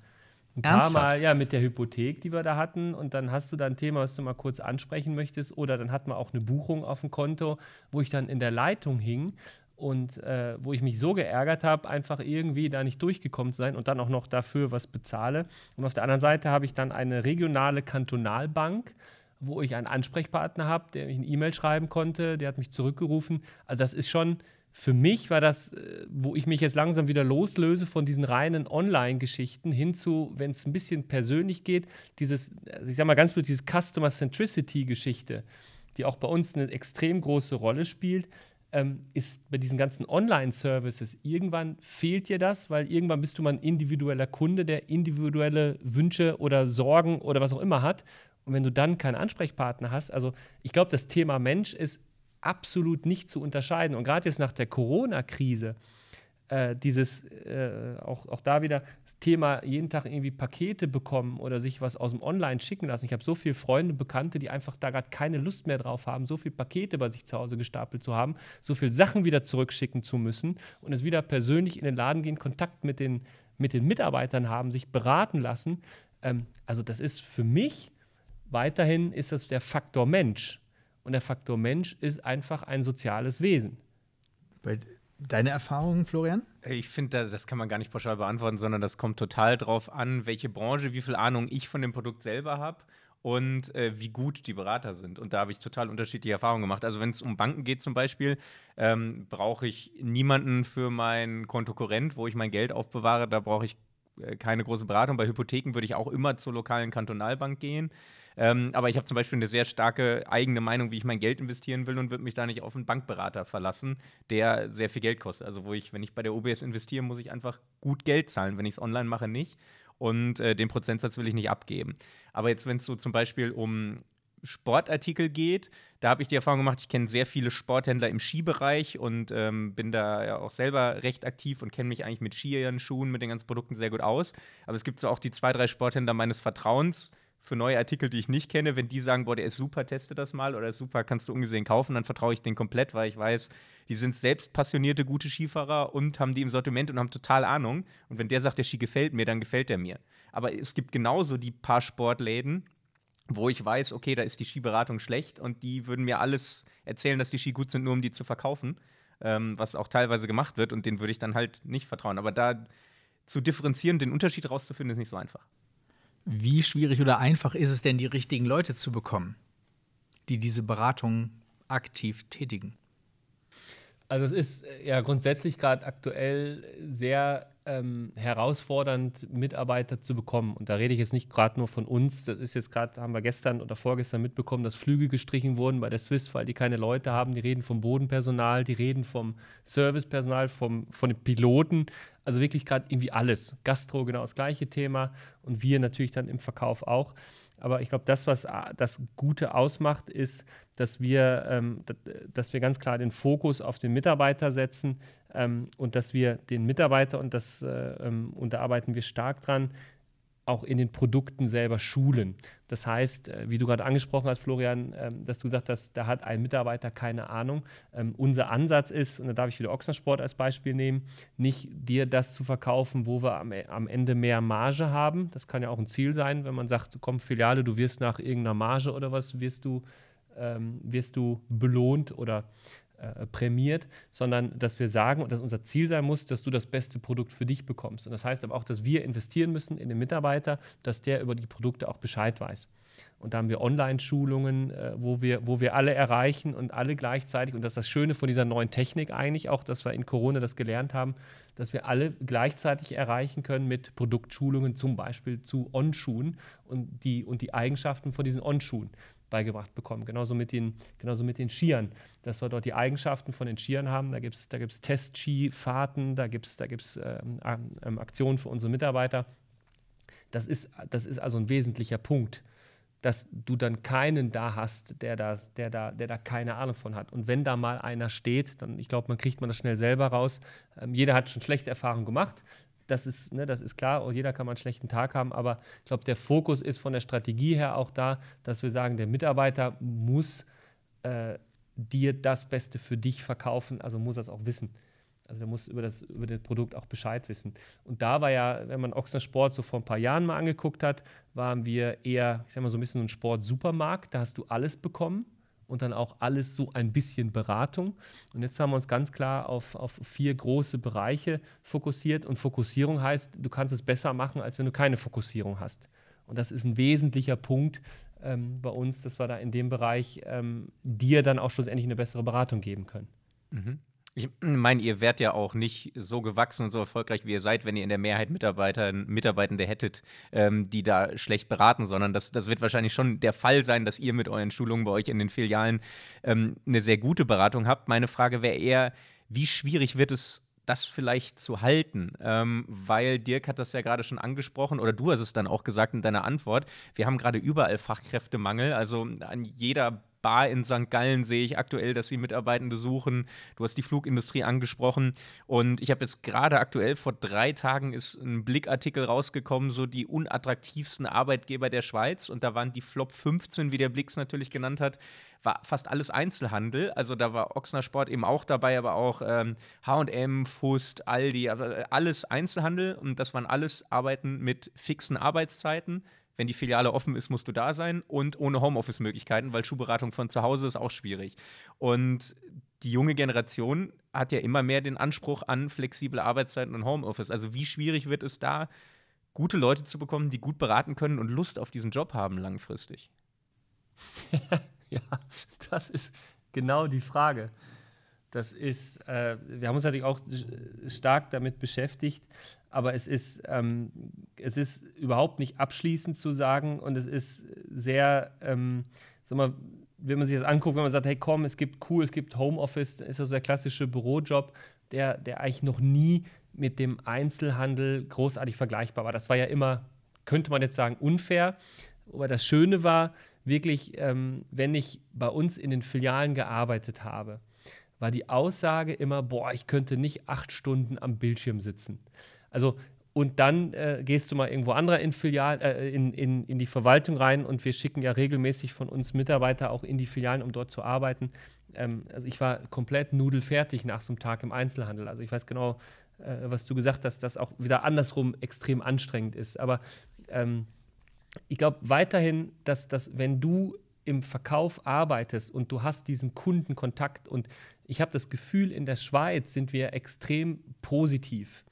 Ein paar Ernsthaft? Mal, ja, mit der Hypothek, die wir da hatten. Und dann hast du da ein Thema, was du mal kurz ansprechen möchtest. Oder dann hat man auch eine Buchung auf dem Konto, wo ich dann in der Leitung hing und äh, wo ich mich so geärgert habe, einfach irgendwie da nicht durchgekommen zu sein und dann auch noch dafür was bezahle. Und auf der anderen Seite habe ich dann eine regionale Kantonalbank, wo ich einen Ansprechpartner habe, der mich eine E-Mail schreiben konnte, der hat mich zurückgerufen. Also das ist schon, für mich war das, äh, wo ich mich jetzt langsam wieder loslöse von diesen reinen Online-Geschichten hin zu, wenn es ein bisschen persönlich geht, dieses, also ich sag mal ganz blöd, diese Customer Centricity-Geschichte, die auch bei uns eine extrem große Rolle spielt ähm, ist bei diesen ganzen Online-Services, irgendwann fehlt dir das, weil irgendwann bist du mal ein individueller Kunde, der individuelle Wünsche oder Sorgen oder was auch immer hat. Und wenn du dann keinen Ansprechpartner hast, also ich glaube, das Thema Mensch ist absolut nicht zu unterscheiden. Und gerade jetzt nach der Corona-Krise, äh, dieses, äh, auch, auch da wieder das Thema, jeden Tag irgendwie Pakete bekommen oder sich was aus dem Online schicken lassen. Ich habe so viele Freunde, Bekannte, die einfach da gerade keine Lust mehr drauf haben, so viele Pakete bei sich zu Hause gestapelt zu haben, so viele Sachen wieder zurückschicken zu müssen und es wieder persönlich in den Laden gehen, Kontakt mit den, mit den Mitarbeitern haben, sich beraten lassen. Ähm, also das ist für mich weiterhin ist das der Faktor Mensch. Und der Faktor Mensch ist einfach ein soziales Wesen. Bei Deine Erfahrungen, Florian? Ich finde, das kann man gar nicht pauschal beantworten, sondern das kommt total drauf an, welche Branche, wie viel Ahnung ich von dem Produkt selber habe und äh, wie gut die Berater sind. Und da habe ich total unterschiedliche Erfahrungen gemacht. Also wenn es um Banken geht zum Beispiel, ähm, brauche ich niemanden für mein Kontokorrent, wo ich mein Geld aufbewahre. Da brauche ich äh, keine große Beratung. Bei Hypotheken würde ich auch immer zur lokalen Kantonalbank gehen. Ähm, aber ich habe zum Beispiel eine sehr starke eigene Meinung, wie ich mein Geld investieren will und würde mich da nicht auf einen Bankberater verlassen, der sehr viel Geld kostet. Also wo ich, wenn ich bei der OBS investiere, muss ich einfach gut Geld zahlen. Wenn ich es online mache, nicht. Und äh, den Prozentsatz will ich nicht abgeben. Aber jetzt, wenn es so zum Beispiel um Sportartikel geht, da habe ich die Erfahrung gemacht, ich kenne sehr viele Sporthändler im Skibereich und ähm, bin da ja auch selber recht aktiv und kenne mich eigentlich mit Skiern, Schuhen, mit den ganzen Produkten sehr gut aus. Aber es gibt so auch die zwei, drei Sporthändler meines Vertrauens, für neue Artikel, die ich nicht kenne, wenn die sagen, boah, der ist super, teste das mal oder ist super, kannst du ungesehen kaufen, dann vertraue ich den komplett, weil ich weiß, die sind selbst passionierte, gute Skifahrer und haben die im Sortiment und haben total Ahnung. Und wenn der sagt, der Ski gefällt mir, dann gefällt der mir. Aber es gibt genauso die paar Sportläden, wo ich weiß, okay, da ist die Skiberatung schlecht und die würden mir alles erzählen, dass die Ski gut sind, nur um die zu verkaufen, ähm, was auch teilweise gemacht wird und denen würde ich dann halt nicht vertrauen. Aber da zu differenzieren, den Unterschied rauszufinden, ist nicht so einfach. Wie schwierig oder einfach ist es denn, die richtigen Leute zu bekommen, die diese Beratung aktiv tätigen? Also es ist äh, ja grundsätzlich gerade aktuell sehr ähm, herausfordernd, Mitarbeiter zu bekommen. Und da rede ich jetzt nicht gerade nur von uns. Das ist jetzt gerade, haben wir gestern oder vorgestern mitbekommen, dass Flüge gestrichen wurden bei der Swiss, weil die keine Leute haben. Die reden vom Bodenpersonal, die reden vom Servicepersonal, vom, von den Piloten. Also wirklich gerade irgendwie alles. Gastro genau das gleiche Thema und wir natürlich dann im Verkauf auch. Aber ich glaube, das, was das Gute ausmacht, ist, dass wir, ähm, dass wir ganz klar den Fokus auf den Mitarbeiter setzen ähm, und dass wir den Mitarbeiter, und, das, äh, ähm, und da arbeiten wir stark dran, auch in den Produkten selber schulen. Das heißt, äh, wie du gerade angesprochen hast, Florian, ähm, dass du gesagt hast, da hat ein Mitarbeiter keine Ahnung. Ähm, unser Ansatz ist, und da darf ich wieder Ochsensport als Beispiel nehmen, nicht dir das zu verkaufen, wo wir am, Ende mehr Marge haben. Das kann ja auch ein Ziel sein, wenn man sagt, komm, Filiale, du wirst nach irgendeiner Marge oder was, wirst du, wirst du belohnt oder äh, prämiert, sondern dass wir sagen und dass unser Ziel sein muss, dass du das beste Produkt für dich bekommst. Und das heißt aber auch, dass wir investieren müssen in den Mitarbeiter, dass der über die Produkte auch Bescheid weiß. Und da haben wir Online-Schulungen, äh, wo, wir, wo wir alle erreichen und alle gleichzeitig. Und das ist das Schöne von dieser neuen Technik eigentlich auch, dass wir in Corona das gelernt haben, dass wir alle gleichzeitig erreichen können mit Produktschulungen, zum Beispiel zu On-Schuhen und die, und die Eigenschaften von diesen On-Schuhen beigebracht bekommen. Genauso mit den, genauso mit den Skiern, dass wir dort die Eigenschaften von den Skiern haben. Da gibt es da gibt's Test-Ski-Fahrten, da gibt es da gibt's, ähm, ähm, Aktionen für unsere Mitarbeiter. Das ist, das ist also ein wesentlicher Punkt, dass du dann keinen da hast, der da, der, da, der da keine Ahnung von hat. Und wenn da mal einer steht, dann, ich glaube, man kriegt man das schnell selber raus. Ähm, jeder hat schon schlechte Erfahrungen gemacht das ist, ne, das ist klar, jeder kann mal einen schlechten Tag haben, aber ich glaube, der Fokus ist von der Strategie her auch da, dass wir sagen, der Mitarbeiter muss äh, dir das Beste für dich verkaufen, also muss das auch wissen. Also der muss über das, über das Produkt auch Bescheid wissen. Und da war ja, wenn man Ochsner Sport so vor ein paar Jahren mal angeguckt hat, waren wir eher, ich sag mal, so ein bisschen ein Sport-Supermarkt. Da hast du alles bekommen und dann auch alles so ein bisschen Beratung. Und jetzt haben wir uns ganz klar auf, auf vier große Bereiche fokussiert. Und Fokussierung heißt, du kannst es besser machen, als wenn du keine Fokussierung hast. Und das ist ein wesentlicher Punkt ähm, bei uns, dass wir da in dem Bereich ähm, dir dann auch schlussendlich eine bessere Beratung geben können. Mhm. Ich meine, ihr wärt ja auch nicht so gewachsen und so erfolgreich, wie ihr seid, wenn ihr in der Mehrheit Mitarbeiter, Mitarbeitende hättet, ähm, die da schlecht beraten, sondern das, das wird wahrscheinlich schon der Fall sein, dass ihr mit euren Schulungen bei euch in den Filialen ähm, eine sehr gute Beratung habt. Meine Frage wäre eher, wie schwierig wird es das vielleicht zu halten, ähm, weil Dirk hat das ja gerade schon angesprochen oder du hast es dann auch gesagt in deiner Antwort. Wir haben gerade überall Fachkräftemangel, also an jeder Bar in St. Gallen sehe ich aktuell, dass sie Mitarbeitende suchen. Du hast die Flugindustrie angesprochen. Und ich habe jetzt gerade aktuell vor drei Tagen ist ein Blickartikel rausgekommen, so die unattraktivsten Arbeitgeber der Schweiz. Und da waren die Flop 15, wie der Blix natürlich genannt hat, war fast alles Einzelhandel. Also da war Ochsner Sport eben auch dabei, aber auch ähm, HM, Fust, Aldi, alles Einzelhandel. Und das waren alles Arbeiten mit fixen Arbeitszeiten wenn die Filiale offen ist, musst du da sein und ohne Homeoffice-Möglichkeiten, weil Schuhberatung von zu Hause ist auch schwierig. Und die junge Generation hat ja immer mehr den Anspruch an flexible Arbeitszeiten und Homeoffice. Also wie schwierig wird es da, gute Leute zu bekommen, die gut beraten können und Lust auf diesen Job haben langfristig? ja, das ist genau die Frage. Das ist, äh, wir haben uns natürlich auch stark damit beschäftigt, aber es ist, ähm, es ist überhaupt nicht abschließend zu sagen und es ist sehr, ähm, sag mal, wenn man sich das anguckt, wenn man sagt, hey komm, es gibt cool, es gibt Homeoffice, ist das der klassische Bürojob, der, der eigentlich noch nie mit dem Einzelhandel großartig vergleichbar war. Das war ja immer, könnte man jetzt sagen, unfair. Aber das Schöne war wirklich, ähm, wenn ich bei uns in den Filialen gearbeitet habe, war die Aussage immer, boah, ich könnte nicht acht Stunden am Bildschirm sitzen. Also, und dann äh, gehst du mal irgendwo anderer in, Filial, äh, in, in, in die Verwaltung rein und wir schicken ja regelmäßig von uns Mitarbeiter auch in die Filialen, um dort zu arbeiten. Ähm, also ich war komplett nudelfertig nach so einem Tag im Einzelhandel. Also ich weiß genau, äh, was du gesagt hast, dass das auch wieder andersrum extrem anstrengend ist. Aber ähm, ich glaube weiterhin, dass, dass wenn du im Verkauf arbeitest und du hast diesen Kundenkontakt und ich habe das Gefühl, in der Schweiz sind wir extrem positiv.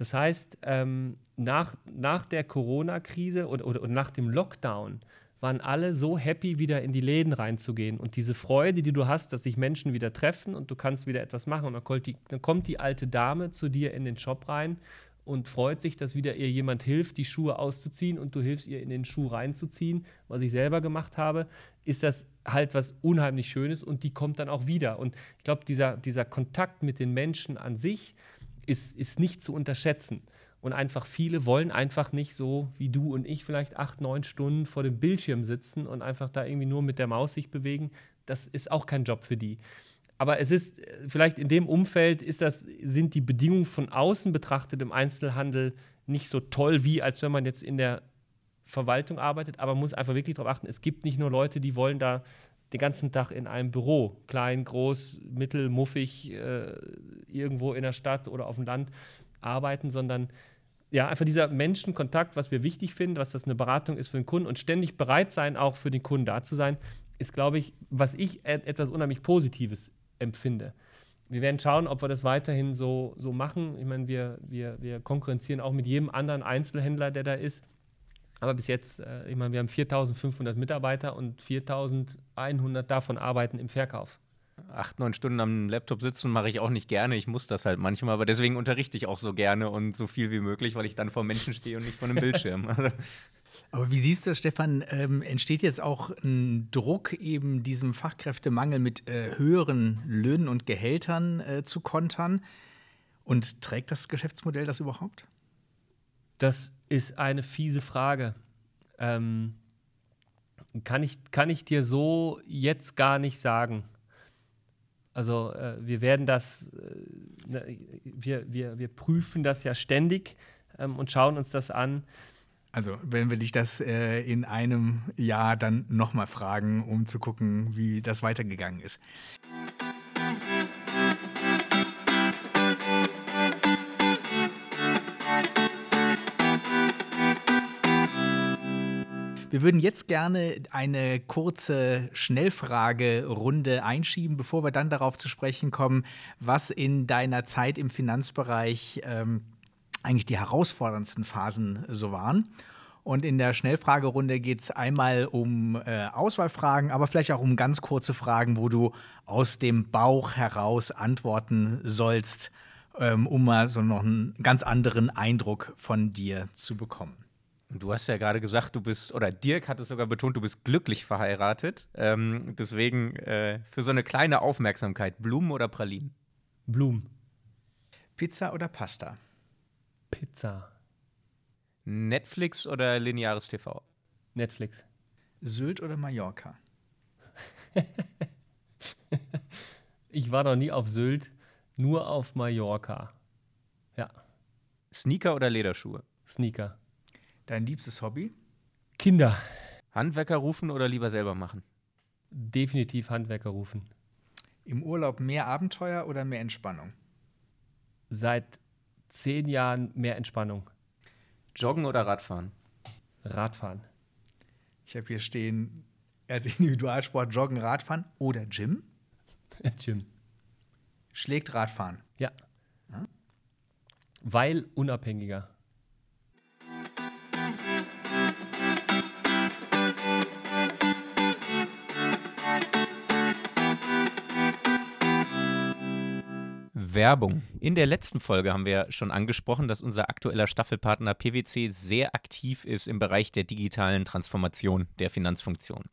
Das heißt, ähm, nach, nach der Corona-Krise oder, oder, oder, nach dem Lockdown waren alle so happy, wieder in die Läden reinzugehen. Und diese Freude, die du hast, dass sich Menschen wieder treffen und du kannst wieder etwas machen. Und dann kommt die, dann kommt die alte Dame zu dir in den Shop rein und freut sich, dass wieder ihr jemand hilft, die Schuhe auszuziehen und du hilfst ihr in den Schuh reinzuziehen, was ich selber gemacht habe, ist das halt was unheimlich Schönes und die kommt dann auch wieder. Und ich glaube, dieser, dieser Kontakt mit den Menschen an sich, ist, ist nicht zu unterschätzen. Und einfach viele wollen einfach nicht so wie du und ich vielleicht acht, neun Stunden vor dem Bildschirm sitzen und einfach da irgendwie nur mit der Maus sich bewegen. Das ist auch kein Job für die. Aber es ist vielleicht in dem Umfeld ist das, sind die Bedingungen von außen betrachtet im Einzelhandel nicht so toll, wie als wenn man jetzt in der Verwaltung arbeitet. Aber man muss einfach wirklich darauf achten, es gibt nicht nur Leute, die wollen da den ganzen Tag in einem Büro, klein, groß, mittel, muffig, äh, irgendwo in der Stadt oder auf dem Land arbeiten, sondern ja, einfach dieser Menschenkontakt, was wir wichtig finden, was das eine Beratung ist für den Kunden und ständig bereit sein, auch für den Kunden da zu sein, ist, glaube ich, was ich etwas unheimlich Positives empfinde. Wir werden schauen, ob wir das weiterhin so, so machen. Ich meine, wir, wir, wir konkurrenzieren auch mit jedem anderen Einzelhändler, der da ist. Aber bis jetzt, äh, ich meine, wir haben 4500 Mitarbeiter und 4100 davon arbeiten im Verkauf. Acht, neun Stunden am Laptop sitzen mache ich auch nicht gerne. Ich muss das halt manchmal, aber deswegen unterrichte ich auch so gerne und so viel wie möglich, weil ich dann vor Menschen stehe und nicht vor einem Bildschirm. aber wie siehst du das, Stefan? Ähm, entsteht jetzt auch ein Druck, eben diesem Fachkräftemangel mit äh, höheren Löhnen und Gehältern äh, zu kontern? Und trägt das Geschäftsmodell das überhaupt? Das ist eine fiese Frage. Ähm, kann, ich, kann ich dir so jetzt gar nicht sagen. Also äh, wir werden das, äh, ne, wir, wir, wir prüfen das ja ständig ähm, und schauen uns das an. Also wenn wir dich das äh, in einem Jahr dann nochmal fragen, um zu gucken, wie das weitergegangen ist. Wir würden jetzt gerne eine kurze Schnellfragerunde einschieben, bevor wir dann darauf zu sprechen kommen, was in deiner Zeit im Finanzbereich ähm, eigentlich die herausforderndsten Phasen so waren. Und in der Schnellfragerunde geht es einmal um äh, Auswahlfragen, aber vielleicht auch um ganz kurze Fragen, wo du aus dem Bauch heraus antworten sollst, ähm, um mal so noch einen ganz anderen Eindruck von dir zu bekommen. Du hast ja gerade gesagt, du bist, oder Dirk hat es sogar betont, du bist glücklich verheiratet. Ähm, deswegen äh, für so eine kleine Aufmerksamkeit, Blumen oder Pralinen? Blumen. Pizza oder Pasta? Pizza. Netflix oder lineares TV? Netflix. Sylt oder Mallorca? ich war noch nie auf Sylt, nur auf Mallorca. Ja. Sneaker oder Lederschuhe? Sneaker. Dein liebstes Hobby? Kinder. Handwerker rufen oder lieber selber machen? Definitiv Handwerker rufen. Im Urlaub mehr Abenteuer oder mehr Entspannung? Seit zehn Jahren mehr Entspannung. Joggen oder Radfahren? Radfahren. Ich habe hier stehen, als Individualsport Joggen, Radfahren oder Gym? Gym. Schlägt Radfahren. Ja. Hm? Weil unabhängiger. Werbung. In der letzten Folge haben wir schon angesprochen, dass unser aktueller Staffelpartner PwC sehr aktiv ist im Bereich der digitalen Transformation der Finanzfunktion.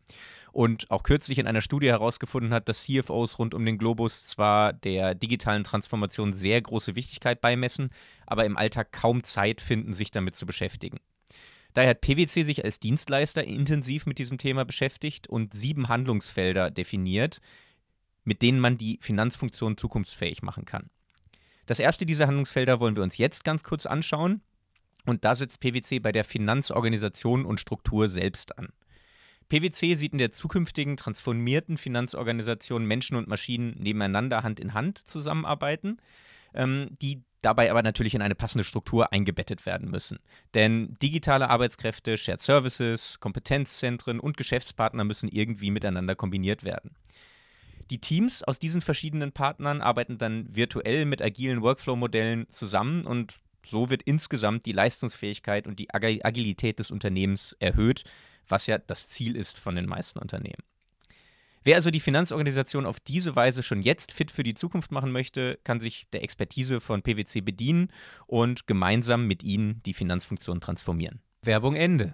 Und auch kürzlich in einer Studie herausgefunden hat, dass CFOs rund um den Globus zwar der digitalen Transformation sehr große Wichtigkeit beimessen, aber im Alltag kaum Zeit finden, sich damit zu beschäftigen. Daher hat PwC sich als Dienstleister intensiv mit diesem Thema beschäftigt und sieben Handlungsfelder definiert, mit denen man die Finanzfunktion zukunftsfähig machen kann. Das erste dieser Handlungsfelder wollen wir uns jetzt ganz kurz anschauen. Und da setzt PwC bei der Finanzorganisation und Struktur selbst an. PwC sieht in der zukünftigen transformierten Finanzorganisation Menschen und Maschinen nebeneinander Hand in Hand zusammenarbeiten, ähm, die dabei aber natürlich in eine passende Struktur eingebettet werden müssen. Denn digitale Arbeitskräfte, Shared Services, Kompetenzzentren und Geschäftspartner müssen irgendwie miteinander kombiniert werden. Die Teams aus diesen verschiedenen Partnern arbeiten dann virtuell mit agilen Workflow-Modellen zusammen und so wird insgesamt die Leistungsfähigkeit und die Agilität des Unternehmens erhöht, was ja das Ziel ist von den meisten Unternehmen. Wer also die Finanzorganisation auf diese Weise schon jetzt fit für die Zukunft machen möchte, kann sich der Expertise von PwC bedienen und gemeinsam mit ihnen die Finanzfunktion transformieren. Werbung Ende.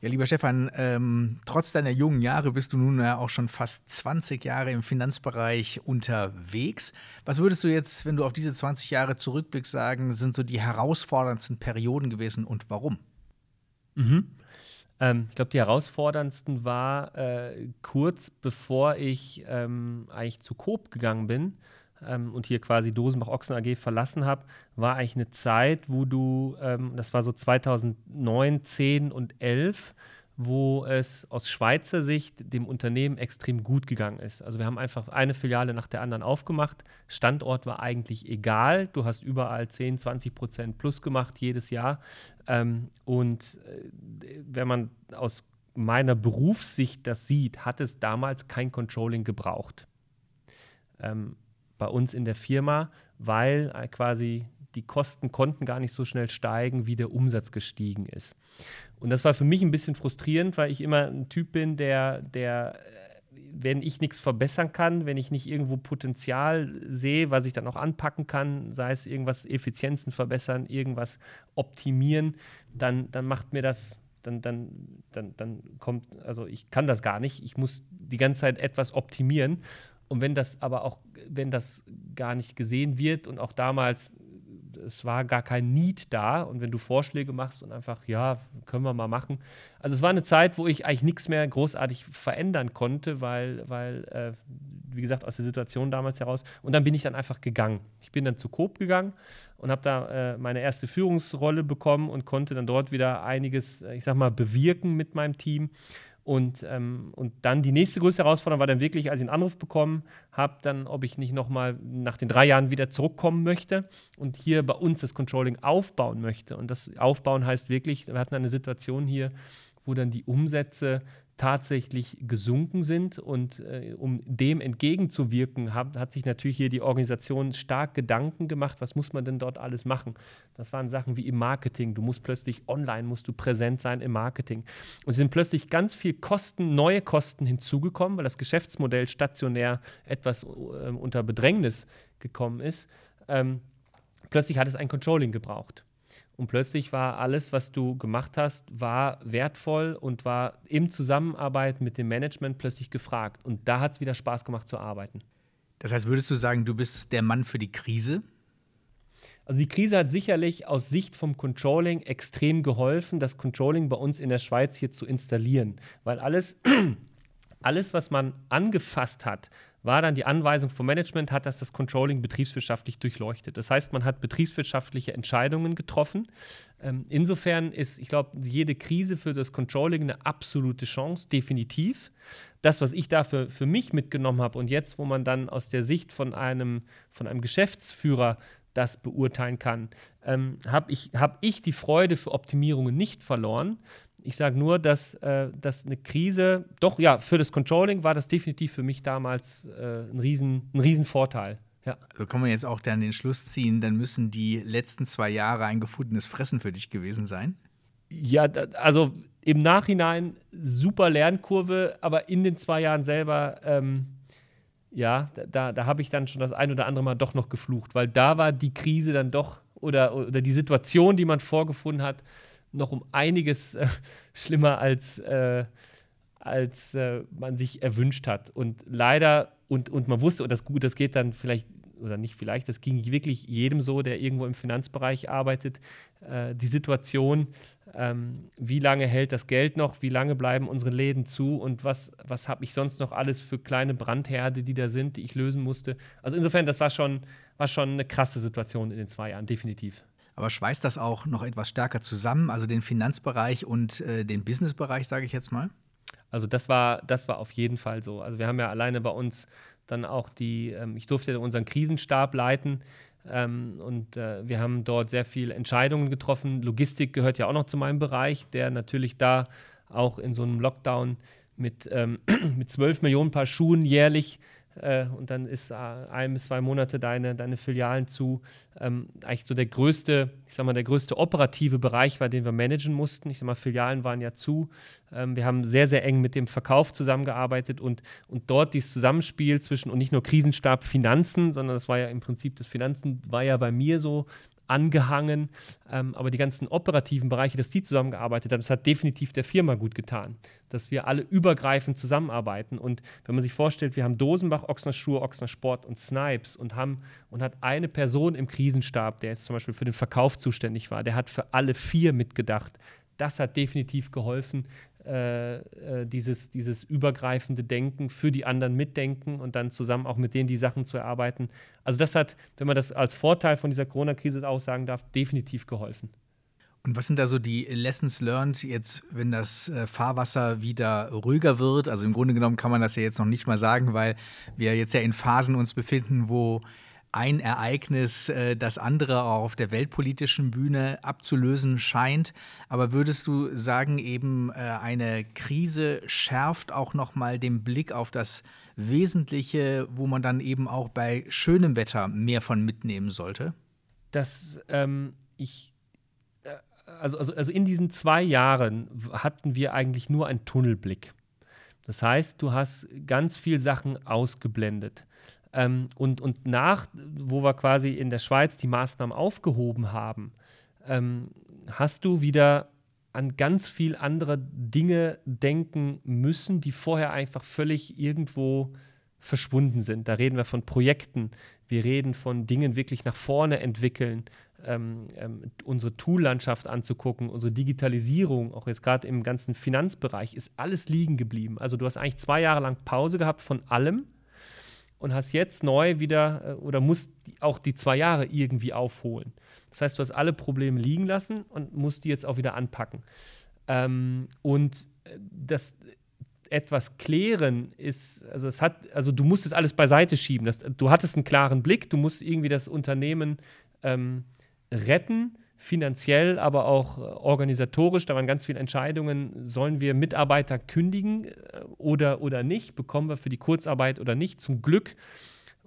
Ja, lieber Stefan, ähm, trotz deiner jungen Jahre bist du nun ja auch schon fast 20 Jahre im Finanzbereich unterwegs. Was würdest du jetzt, wenn du auf diese 20 Jahre zurückblickst, sagen, sind so die herausforderndsten Perioden gewesen und warum? Mhm. Ähm, ich glaube, die herausforderndsten war äh, kurz bevor ich ähm, eigentlich zu Coop gegangen bin ähm, und hier quasi Dosenbach Ochsen AG verlassen habe, war eigentlich eine Zeit, wo du, ähm, das war so 2009, 10 und 11, wo es aus Schweizer Sicht dem Unternehmen extrem gut gegangen ist. Also wir haben einfach eine Filiale nach der anderen aufgemacht. Standort war eigentlich egal. Du hast überall 10, 20 Prozent plus gemacht jedes Jahr. Ähm, und äh, wenn man aus meiner Berufssicht das sieht, hat es damals kein Controlling gebraucht. Ähm, bei uns in der Firma, weil äh, quasi die Kosten konnten gar nicht so schnell steigen, wie der Umsatz gestiegen ist. Und das war für mich ein bisschen frustrierend, weil ich immer ein Typ bin, der, der äh, wenn ich nichts verbessern kann, wenn ich nicht irgendwo Potenzial sehe, was ich dann auch anpacken kann, sei es irgendwas Effizienzen verbessern, irgendwas optimieren, dann, dann macht mir das, dann, dann, dann, dann kommt, also ich kann das gar nicht. Ich muss die ganze Zeit etwas optimieren. Und wenn das aber auch, wenn das gar nicht gesehen wird und auch damals, es war gar kein Need da und wenn du Vorschläge machst und einfach, ja, können wir mal machen. Also es war eine Zeit, wo ich eigentlich nichts mehr großartig verändern konnte, weil, weil äh, wie gesagt, aus der Situation damals heraus. Und dann bin ich dann einfach gegangen. Ich bin dann zu Coop gegangen und habe da äh, meine erste Führungsrolle bekommen und konnte dann dort wieder einiges, äh, ich sag mal, bewirken mit meinem Team Und, ähm, und dann die nächste größte Herausforderung war dann wirklich, als ich einen Anruf bekommen habe, dann, ob ich nicht nochmal nach den drei Jahren wieder zurückkommen möchte und hier bei uns das Controlling aufbauen möchte. Und das Aufbauen heißt wirklich, wir hatten eine Situation hier, wo dann die Umsätze tatsächlich gesunken sind. Und äh, um dem entgegenzuwirken, hat, hat sich natürlich hier die Organisation stark Gedanken gemacht, was muss man denn dort alles machen. Das waren Sachen wie im Marketing. Du musst plötzlich online, musst du präsent sein im Marketing. Und es sind plötzlich ganz viel Kosten, neue Kosten hinzugekommen, weil das Geschäftsmodell stationär etwas äh, unter Bedrängnis gekommen ist. Ähm, plötzlich hat es ein Controlling gebraucht. Und plötzlich war alles, was du gemacht hast, war wertvoll und war in Zusammenarbeit mit dem Management plötzlich gefragt. Und da hat es wieder Spaß gemacht zu arbeiten. Das heißt, würdest du sagen, du bist der Mann für die Krise? Also die Krise hat sicherlich aus Sicht vom Controlling extrem geholfen, das Controlling bei uns in der Schweiz hier zu installieren, weil alles, alles was man angefasst hat, war dann die Anweisung vom Management, hat das das Controlling betriebswirtschaftlich durchleuchtet. Das heißt, man hat betriebswirtschaftliche Entscheidungen getroffen. Ähm, insofern ist, ich glaube, jede Krise für das Controlling eine absolute Chance, definitiv. Das, was ich dafür für mich mitgenommen habe und jetzt, wo man dann aus der Sicht von einem, von einem Geschäftsführer das beurteilen kann, ähm, habe ich, hab ich die Freude für Optimierungen nicht verloren, ich sage nur, dass, äh, dass eine Krise, doch ja, für das Controlling war das definitiv für mich damals äh, ein, riesen, ein Riesenvorteil. Ja. Also kann man jetzt auch dann den Schluss ziehen, dann müssen die letzten zwei Jahre ein gefundenes Fressen für dich gewesen sein? Ja, also im Nachhinein super Lernkurve, aber in den zwei Jahren selber, ähm, ja, da, da habe ich dann schon das ein oder andere Mal doch noch geflucht, weil da war die Krise dann doch oder, oder die Situation, die man vorgefunden hat, noch um einiges äh, schlimmer als, äh, als äh, man sich erwünscht hat. Und leider, und, und man wusste, und das gut, das geht dann vielleicht, oder nicht vielleicht, das ging wirklich jedem so, der irgendwo im Finanzbereich arbeitet, äh, die Situation, ähm, wie lange hält das Geld noch, wie lange bleiben unsere Läden zu und was, was habe ich sonst noch alles für kleine Brandherde, die da sind, die ich lösen musste. Also insofern, das war schon, war schon eine krasse Situation in den zwei Jahren, definitiv. Aber schweißt das auch noch etwas stärker zusammen, also den Finanzbereich und äh, den Businessbereich, sage ich jetzt mal? Also das war, das war auf jeden Fall so. Also wir haben ja alleine bei uns dann auch die, ähm, ich durfte ja unseren Krisenstab leiten ähm, und äh, wir haben dort sehr viele Entscheidungen getroffen. Logistik gehört ja auch noch zu meinem Bereich, der natürlich da auch in so einem Lockdown mit, ähm, mit 12 Millionen Paar Schuhen jährlich äh, und dann ist äh, ein bis zwei Monate deine, deine Filialen zu. Ähm, eigentlich so der größte, ich sag mal, der größte operative Bereich war, den wir managen mussten. Ich sag mal, Filialen waren ja zu. Ähm, wir haben sehr, sehr eng mit dem Verkauf zusammengearbeitet und, und dort dieses Zusammenspiel zwischen und nicht nur Krisenstab Finanzen, sondern das war ja im Prinzip das Finanzen war ja bei mir so angehangen. Ähm, aber die ganzen operativen Bereiche, dass die zusammengearbeitet haben, das hat definitiv der Firma gut getan, dass wir alle übergreifend zusammenarbeiten. Und wenn man sich vorstellt, wir haben Dosenbach, Ochsner Schuhe, Ochsner Sport und Snipes und haben und hat eine Person im Krisenstab, der jetzt zum Beispiel für den Verkauf zuständig war, der hat für alle vier mitgedacht. Das hat definitiv geholfen, äh, äh, dieses, dieses übergreifende Denken für die anderen mitdenken und dann zusammen auch mit denen die Sachen zu erarbeiten. Also das hat, wenn man das als Vorteil von dieser Corona-Krise aussagen darf, definitiv geholfen. Und was sind da so die Lessons learned jetzt, wenn das äh, Fahrwasser wieder ruhiger wird? Also im Grunde genommen kann man das ja jetzt noch nicht mal sagen, weil wir jetzt ja in Phasen uns befinden, wo ein Ereignis äh, das andere auch auf der weltpolitischen Bühne abzulösen scheint. Aber würdest du sagen, eben äh, eine Krise schärft auch noch mal den Blick auf das Wesentliche, wo man dann eben auch bei schönem Wetter mehr von mitnehmen sollte? Das ähm, ich äh, also, also, also in diesen zwei Jahren hatten wir eigentlich nur einen Tunnelblick. Das heißt, du hast ganz viele Sachen ausgeblendet. Ähm, und, und nach, wo wir quasi in der Schweiz die Maßnahmen aufgehoben haben, ähm, hast du wieder an ganz viel andere Dinge denken müssen, die vorher einfach völlig irgendwo verschwunden sind. Da reden wir von Projekten, wir reden von Dingen wirklich nach vorne entwickeln, ähm, ähm, unsere Toollandschaft anzugucken, unsere Digitalisierung, auch jetzt gerade im ganzen Finanzbereich, ist alles liegen geblieben. Also du hast eigentlich zwei Jahre lang Pause gehabt von allem und hast jetzt neu wieder äh, oder musst auch die zwei Jahre irgendwie aufholen. Das heißt, du hast alle Probleme liegen lassen und musst die jetzt auch wieder anpacken. Ähm, und äh, das etwas klären ist, also es hat, also du musst es alles beiseite schieben. Das, du hattest einen klaren Blick, du musst irgendwie das Unternehmen ähm, retten, finanziell, aber auch äh, organisatorisch. Da waren ganz viele Entscheidungen, sollen wir Mitarbeiter kündigen äh, oder, oder nicht, bekommen wir für die Kurzarbeit oder nicht. Zum Glück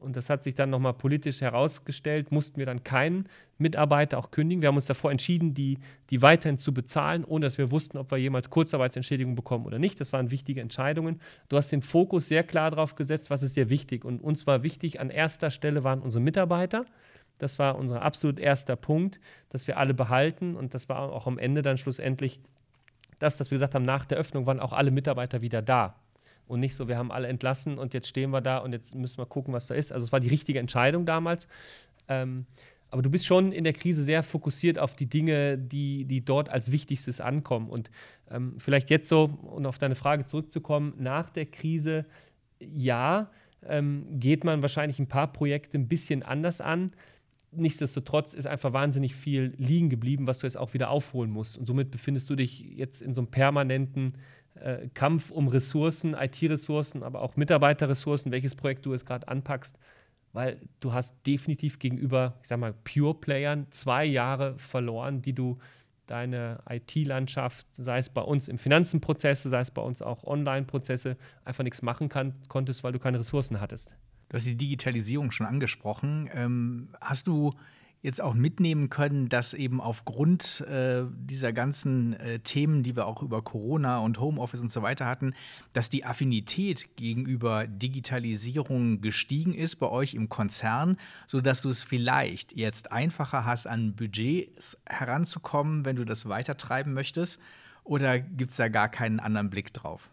und das hat sich dann nochmal politisch herausgestellt, mussten wir dann keinen Mitarbeiter auch kündigen. Wir haben uns davor entschieden, die, die weiterhin zu bezahlen, ohne dass wir wussten, ob wir jemals Kurzarbeitsentschädigung bekommen oder nicht. Das waren wichtige Entscheidungen. Du hast den Fokus sehr klar darauf gesetzt, was ist dir wichtig. Und uns war wichtig, an erster Stelle waren unsere Mitarbeiter. Das war unser absolut erster Punkt, dass wir alle behalten. Und das war auch am Ende dann schlussendlich das, dass wir gesagt haben, nach der Öffnung waren auch alle Mitarbeiter wieder da und nicht so, wir haben alle entlassen und jetzt stehen wir da und jetzt müssen wir gucken, was da ist. Also es war die richtige Entscheidung damals. Ähm, aber du bist schon in der Krise sehr fokussiert auf die Dinge, die, die dort als wichtigstes ankommen. Und ähm, vielleicht jetzt so, um auf deine Frage zurückzukommen, nach der Krise, ja, ähm, geht man wahrscheinlich ein paar Projekte ein bisschen anders an. Nichtsdestotrotz ist einfach wahnsinnig viel liegen geblieben, was du jetzt auch wieder aufholen musst. Und somit befindest du dich jetzt in so einem permanenten äh, Kampf um Ressourcen, IT-Ressourcen, aber auch Mitarbeiterressourcen, welches Projekt du es gerade anpackst, weil du hast definitiv gegenüber, ich sag mal, Pure-Playern zwei Jahre verloren, die du deine IT-Landschaft, sei es bei uns im Finanzenprozesse, sei es bei uns auch Online-Prozesse, einfach nichts machen kann, konntest, weil du keine Ressourcen hattest. Du hast die Digitalisierung schon angesprochen. Ähm, hast du jetzt auch mitnehmen können, dass eben aufgrund äh, dieser ganzen äh, Themen, die wir auch über Corona und Homeoffice und so weiter hatten, dass die Affinität gegenüber Digitalisierung gestiegen ist bei euch im Konzern, sodass du es vielleicht jetzt einfacher hast, an Budgets heranzukommen, wenn du das weitertreiben möchtest? Oder gibt es da gar keinen anderen Blick drauf?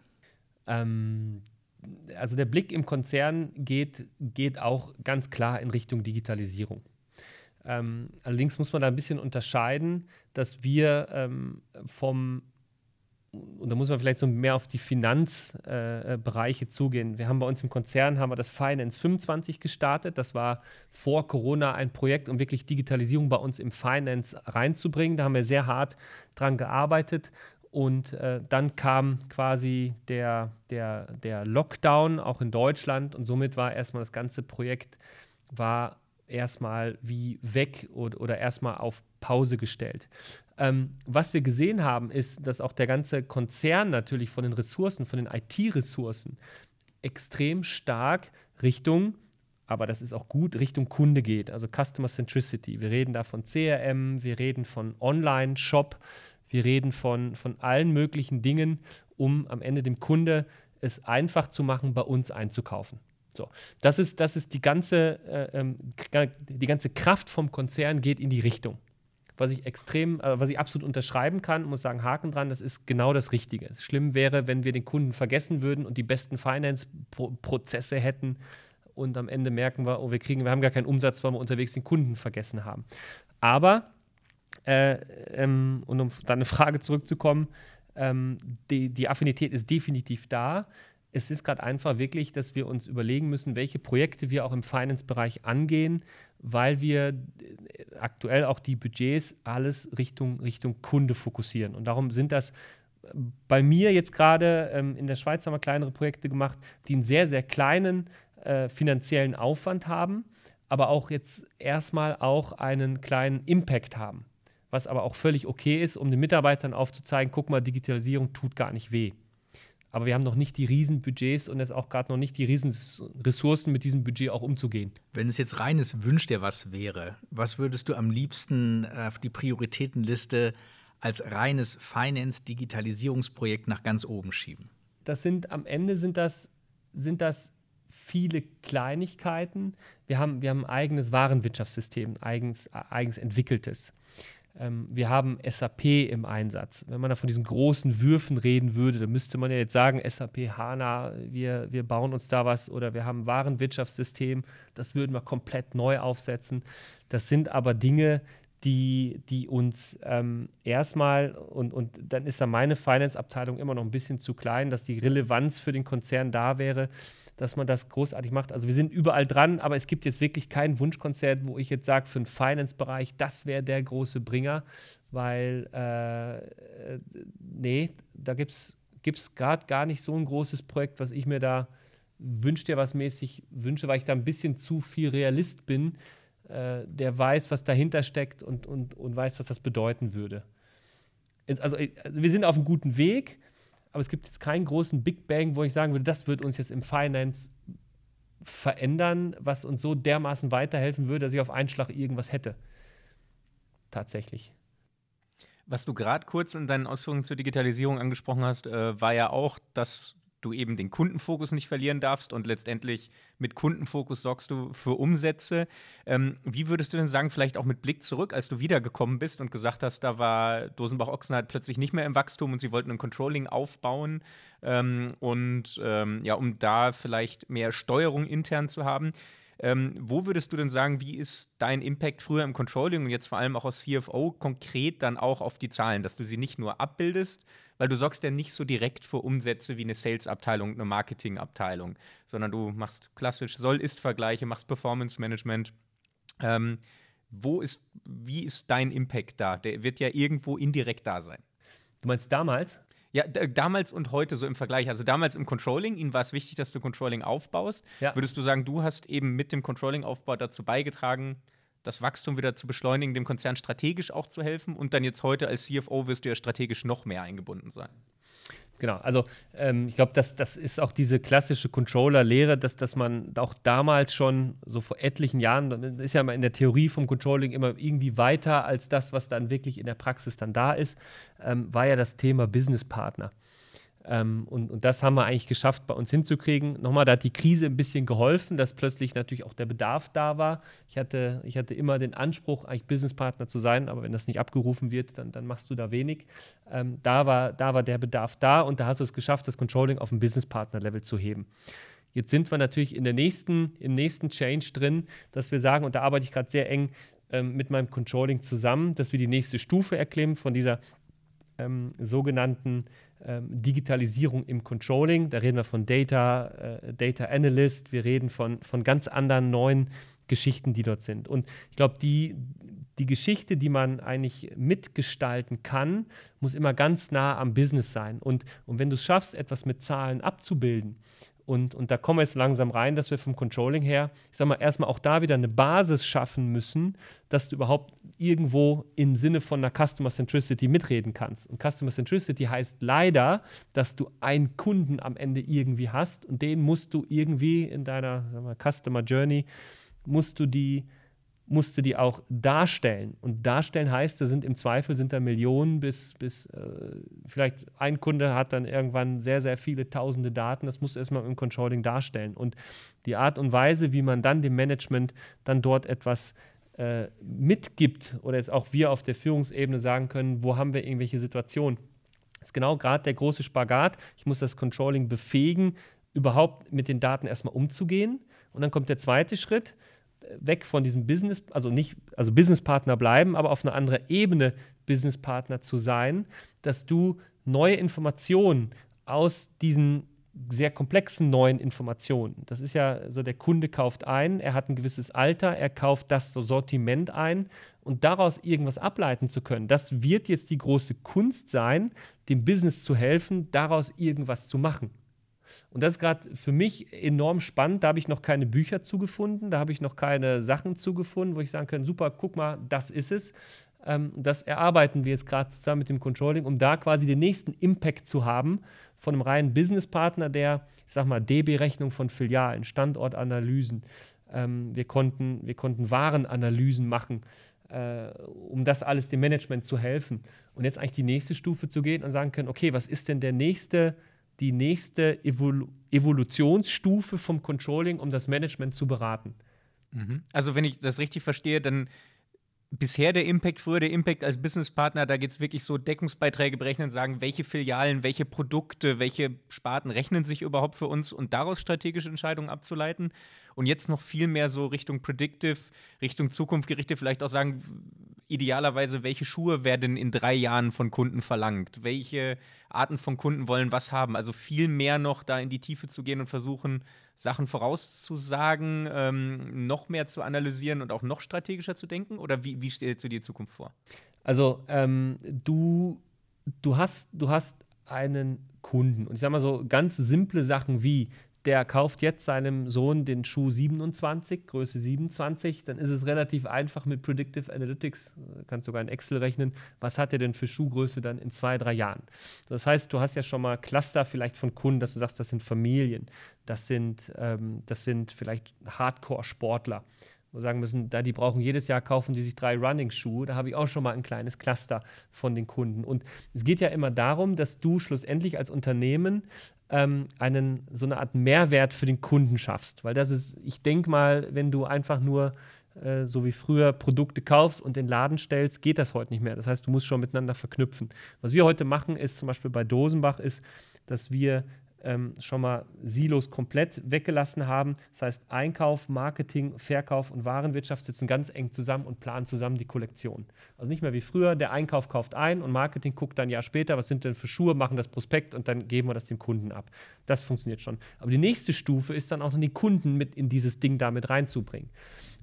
Ähm, also der Blick im Konzern geht, geht auch ganz klar in Richtung Digitalisierung. Ähm, allerdings muss man da ein bisschen unterscheiden, dass wir ähm, vom, und da muss man vielleicht so mehr auf die Finanzbereiche äh, zugehen. Wir haben bei uns im Konzern haben wir das Finance 25 gestartet. Das war vor Corona ein Projekt, um wirklich Digitalisierung bei uns im Finance reinzubringen. Da haben wir sehr hart dran gearbeitet. Und äh, dann kam quasi der, der, der Lockdown auch in Deutschland und somit war erstmal das ganze Projekt war erstmal wie weg oder, oder erstmal auf Pause gestellt. Ähm, was wir gesehen haben, ist, dass auch der ganze Konzern natürlich von den Ressourcen, von den IT-Ressourcen extrem stark Richtung, aber das ist auch gut, Richtung Kunde geht, also Customer Centricity. Wir reden da von CRM, wir reden von Online-Shop, wir reden von, von allen möglichen Dingen, um am Ende dem Kunde es einfach zu machen, bei uns einzukaufen. So, das ist, das ist die ganze, äh, ähm, die ganze Kraft vom Konzern geht in die Richtung. Was ich extrem, äh, was ich absolut unterschreiben kann, muss sagen, Haken dran, das ist genau das Richtige. Schlimm wäre, wenn wir den Kunden vergessen würden und die besten Finance-Prozesse hätten und am Ende merken wir, oh, wir kriegen, wir haben gar keinen Umsatz, weil wir unterwegs den Kunden vergessen haben. Aber, äh, ähm, und um dann eine Frage zurückzukommen, ähm, die, die Affinität ist definitiv da es ist gerade einfach wirklich, dass wir uns überlegen müssen, welche Projekte wir auch im Finance-Bereich angehen, weil wir äh, aktuell auch die Budgets alles Richtung, Richtung Kunde fokussieren. Und darum sind das äh, bei mir jetzt gerade ähm, in der Schweiz haben wir kleinere Projekte gemacht, die einen sehr, sehr kleinen äh, finanziellen Aufwand haben, aber auch jetzt erstmal auch einen kleinen Impact haben. Was aber auch völlig okay ist, um den Mitarbeitern aufzuzeigen, guck mal, Digitalisierung tut gar nicht weh aber wir haben noch nicht die Riesenbudgets und jetzt auch gerade noch nicht die Riesenressourcen, mit diesem Budget auch umzugehen. Wenn es jetzt reines Wünsch dir was wäre, was würdest du am liebsten auf die Prioritätenliste als reines Finance-Digitalisierungsprojekt nach ganz oben schieben? Das sind am Ende sind das, sind das viele Kleinigkeiten. Wir haben, wir haben ein eigenes Warenwirtschaftssystem, eigens, eigens entwickeltes. Ähm, wir haben SAP im Einsatz. Wenn man da von diesen großen Würfen reden würde, dann müsste man ja jetzt sagen, SAP HANA, wir, wir bauen uns da was oder wir haben ein Warenwirtschaftssystem, das würden wir komplett neu aufsetzen. Das sind aber Dinge, die, die uns ähm, erstmal, und, und dann ist da meine Finance-Abteilung immer noch ein bisschen zu klein, dass die Relevanz für den Konzern da wäre, dass man das großartig macht. Also wir sind überall dran, aber es gibt jetzt wirklich kein Wunschkonzert, wo ich jetzt sage, für den Finance-Bereich, das wäre der große Bringer, weil, äh, nee, da gibt es gerade gar nicht so ein großes Projekt, was ich mir da wünsche dir was mäßig wünsche, weil ich da ein bisschen zu viel Realist bin, äh, der weiß, was dahinter steckt und, und, und weiß, was das bedeuten würde. Also, also wir sind auf einem guten Weg, aber es gibt jetzt keinen großen Big Bang, wo ich sagen würde, das wird uns jetzt im Finance verändern, was uns so dermaßen weiterhelfen würde, dass ich auf einen Schlag irgendwas hätte. Tatsächlich. Was du gerade kurz in deinen Ausführungen zur Digitalisierung angesprochen hast, äh, war ja auch, dass du eben den Kundenfokus nicht verlieren darfst und letztendlich mit Kundenfokus sorgst du für Umsätze. Ähm, wie würdest du denn sagen, vielleicht auch mit Blick zurück, als du wiedergekommen bist und gesagt hast, da war Dosenbach-Ochsenheit plötzlich nicht mehr im Wachstum und sie wollten ein Controlling aufbauen ähm, und ähm, ja, um da vielleicht mehr Steuerung intern zu haben. Ähm, wo würdest du denn sagen, wie ist dein Impact früher im Controlling und jetzt vor allem auch als CFO konkret dann auch auf die Zahlen, dass du sie nicht nur abbildest, weil du sorgst ja nicht so direkt für Umsätze wie eine Sales-Abteilung, eine Marketing-Abteilung, sondern du machst klassisch Soll-Ist-Vergleiche, machst Performance-Management. Ähm, wo ist, wie ist dein Impact da? Der wird ja irgendwo indirekt da sein. Du meinst damals? Ja, damals und heute so im Vergleich. Also damals im Controlling, ihnen war es wichtig, dass du Controlling aufbaust. Ja. Würdest du sagen, du hast eben mit dem Controlling-Aufbau dazu beigetragen, das Wachstum wieder zu beschleunigen, dem Konzern strategisch auch zu helfen und dann jetzt heute als CFO wirst du ja strategisch noch mehr eingebunden sein. Genau, also ähm, ich glaube, das, das ist auch diese klassische Controller-Lehre, dass, dass man auch damals schon, so vor etlichen Jahren, ist ja immer in der Theorie vom Controlling immer irgendwie weiter als das, was dann wirklich in der Praxis dann da ist, ähm, war ja das Thema Business Partner. Ähm, und, und das haben wir eigentlich geschafft, bei uns hinzukriegen. Nochmal, da hat die Krise ein bisschen geholfen, dass plötzlich natürlich auch der Bedarf da war. Ich hatte, ich hatte immer den Anspruch, eigentlich Businesspartner zu sein, aber wenn das nicht abgerufen wird, dann, dann machst du da wenig. Ähm, da, war, da war der Bedarf da und da hast du es geschafft, das Controlling auf ein Businesspartner-Level zu heben. Jetzt sind wir natürlich in der nächsten, im nächsten Change drin, dass wir sagen, und da arbeite ich gerade sehr eng ähm, mit meinem Controlling zusammen, dass wir die nächste Stufe erklimmen von dieser ähm, sogenannten ähm, Digitalisierung im Controlling. Da reden wir von Data, äh, Data Analyst, wir reden von, von ganz anderen neuen Geschichten, die dort sind. Und ich glaube, die, die Geschichte, die man eigentlich mitgestalten kann, muss immer ganz nah am Business sein. Und, und wenn du es schaffst, etwas mit Zahlen abzubilden, und, und da kommen wir jetzt langsam rein, dass wir vom Controlling her, ich sag mal, erstmal auch da wieder eine Basis schaffen müssen, dass du überhaupt irgendwo im Sinne von einer Customer Centricity mitreden kannst. Und Customer Centricity heißt leider, dass du einen Kunden am Ende irgendwie hast und den musst du irgendwie in deiner mal, Customer Journey, musst du die musst du die auch darstellen. Und darstellen heißt, da sind im Zweifel sind da Millionen bis, bis äh, vielleicht ein Kunde hat dann irgendwann sehr, sehr viele tausende Daten. Das musst du erstmal im Controlling darstellen. Und die Art und Weise, wie man dann dem Management dann dort etwas äh, mitgibt oder jetzt auch wir auf der Führungsebene sagen können, wo haben wir irgendwelche Situationen, ist genau gerade der große Spagat. Ich muss das Controlling befähigen, überhaupt mit den Daten erstmal umzugehen. Und dann kommt der zweite Schritt weg von diesem Business, also nicht, also Businesspartner bleiben, aber auf eine andere Ebene Businesspartner zu sein, dass du neue Informationen aus diesen sehr komplexen neuen Informationen. Das ist ja so, der Kunde kauft ein, er hat ein gewisses Alter, er kauft das Sortiment ein und daraus irgendwas ableiten zu können. Das wird jetzt die große Kunst sein, dem Business zu helfen, daraus irgendwas zu machen. Und das ist gerade für mich enorm spannend. Da habe ich noch keine Bücher zugefunden, da habe ich noch keine Sachen zugefunden, wo ich sagen kann, super, guck mal, das ist es. Ähm, das erarbeiten wir jetzt gerade zusammen mit dem Controlling, um da quasi den nächsten Impact zu haben von einem reinen Businesspartner, der, ich sag mal, DB-Rechnung von Filialen, Standortanalysen. Ähm, wir, konnten, wir konnten Warenanalysen machen, äh, um das alles dem Management zu helfen. Und jetzt eigentlich die nächste Stufe zu gehen und sagen können, okay, was ist denn der nächste die nächste Evol Evolutionsstufe vom Controlling, um das Management zu beraten. Mhm. Also, wenn ich das richtig verstehe, dann bisher der Impact, früher der Impact als Businesspartner, da geht es wirklich so Deckungsbeiträge berechnen, sagen, welche Filialen, welche Produkte, welche Sparten rechnen sich überhaupt für uns und daraus strategische Entscheidungen abzuleiten. Und jetzt noch viel mehr so Richtung Predictive, Richtung Zukunft gerichtet, vielleicht auch sagen, idealerweise, welche Schuhe werden in drei Jahren von Kunden verlangt? Welche Arten von Kunden wollen was haben? Also viel mehr noch da in die Tiefe zu gehen und versuchen, Sachen vorauszusagen, ähm, noch mehr zu analysieren und auch noch strategischer zu denken? Oder wie, wie stellst du dir Zukunft vor? Also ähm, du, du, hast, du hast einen Kunden. Und ich sage mal so ganz simple Sachen wie, der kauft jetzt seinem Sohn den Schuh 27, Größe 27, dann ist es relativ einfach mit Predictive Analytics, äh, kannst sogar in Excel rechnen, was hat er denn für Schuhgröße dann in zwei, drei Jahren. Das heißt, du hast ja schon mal Cluster vielleicht von Kunden, dass du sagst, das sind Familien, das sind, ähm, das sind vielleicht Hardcore-Sportler wo sagen müssen, da die brauchen jedes Jahr kaufen die sich drei Running-Schuhe, da habe ich auch schon mal ein kleines Cluster von den Kunden. Und es geht ja immer darum, dass du schlussendlich als Unternehmen ähm, einen, so eine Art Mehrwert für den Kunden schaffst. Weil das ist, ich denke mal, wenn du einfach nur äh, so wie früher Produkte kaufst und in den Laden stellst, geht das heute nicht mehr. Das heißt, du musst schon miteinander verknüpfen. Was wir heute machen, ist zum Beispiel bei Dosenbach, ist, dass wir ähm, schon mal Silos komplett weggelassen haben. Das heißt, Einkauf, Marketing, Verkauf und Warenwirtschaft sitzen ganz eng zusammen und planen zusammen die Kollektion. Also nicht mehr wie früher, der Einkauf kauft ein und Marketing guckt dann ein Jahr später, was sind denn für Schuhe, machen das Prospekt und dann geben wir das dem Kunden ab. Das funktioniert schon. Aber die nächste Stufe ist dann auch noch die Kunden mit in dieses Ding damit reinzubringen.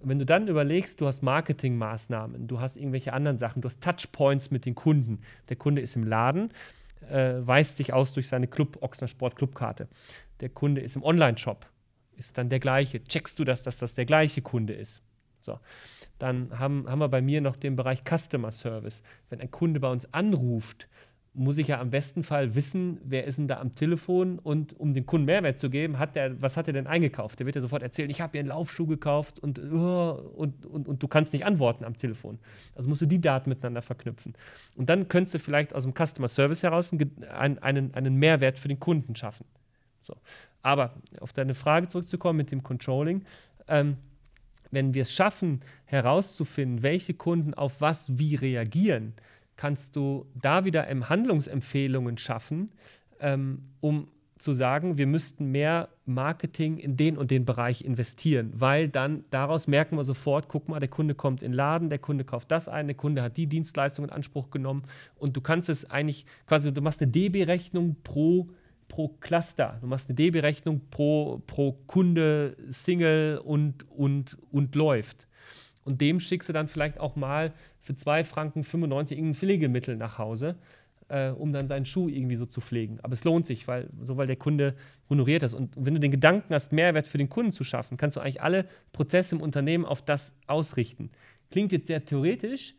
Und wenn du dann überlegst, du hast Marketingmaßnahmen, du hast irgendwelche anderen Sachen, du hast Touchpoints mit den Kunden. Der Kunde ist im Laden, äh, weist sich aus durch seine Club, Ochsner Sport Clubkarte. Der Kunde ist im Online-Shop, ist dann der gleiche. Checkst du das, dass das der gleiche Kunde ist? So. Dann haben, haben wir bei mir noch den Bereich Customer Service. Wenn ein Kunde bei uns anruft, muss ich ja am besten Fall wissen, wer ist denn da am Telefon und um den Kunden Mehrwert zu geben, hat der, was hat er denn eingekauft? Der wird ja sofort erzählen, ich habe hier einen Laufschuh gekauft und, uh, und, und, und du kannst nicht antworten am Telefon. Also musst du die Daten miteinander verknüpfen. Und dann könntest du vielleicht aus dem Customer Service heraus einen, einen, einen Mehrwert für den Kunden schaffen. So. Aber auf deine Frage zurückzukommen mit dem Controlling, ähm, wenn wir es schaffen, herauszufinden, welche Kunden auf was wie reagieren, kannst du da wieder Handlungsempfehlungen schaffen, ähm, um zu sagen, wir müssten mehr Marketing in den und den Bereich investieren, weil dann daraus merken wir sofort, guck mal, der Kunde kommt in den Laden, der Kunde kauft das ein, der Kunde hat die Dienstleistung in Anspruch genommen und du kannst es eigentlich quasi, du machst eine DB-Rechnung pro, pro Cluster, du machst eine DB-Rechnung pro, pro Kunde, Single und, und, und läuft. Und dem schickst du dann vielleicht auch mal für 2 Franken 95 irgendein Pflegemittel nach Hause, äh, um dann seinen Schuh irgendwie so zu pflegen. Aber es lohnt sich, weil, so weil der Kunde honoriert das. Und wenn du den Gedanken hast, Mehrwert für den Kunden zu schaffen, kannst du eigentlich alle Prozesse im Unternehmen auf das ausrichten. Klingt jetzt sehr theoretisch,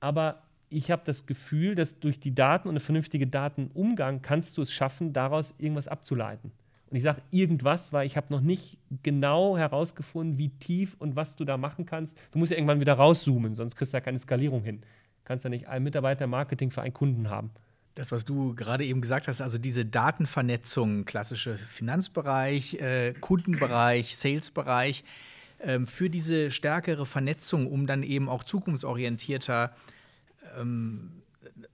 aber ich habe das Gefühl, dass durch die Daten und eine vernünftige Datenumgang kannst du es schaffen, daraus irgendwas abzuleiten. Und ich sage irgendwas, weil ich habe noch nicht genau herausgefunden, wie tief und was du da machen kannst. Du musst ja irgendwann wieder rauszoomen, sonst kriegst du ja keine Skalierung hin. Du kannst ja nicht einen Mitarbeiter Marketing für einen Kunden haben. Das, was du gerade eben gesagt hast, also diese Datenvernetzung, klassische Finanzbereich, äh, Kundenbereich, Salesbereich, äh, für diese stärkere Vernetzung, um dann eben auch zukunftsorientierter ähm,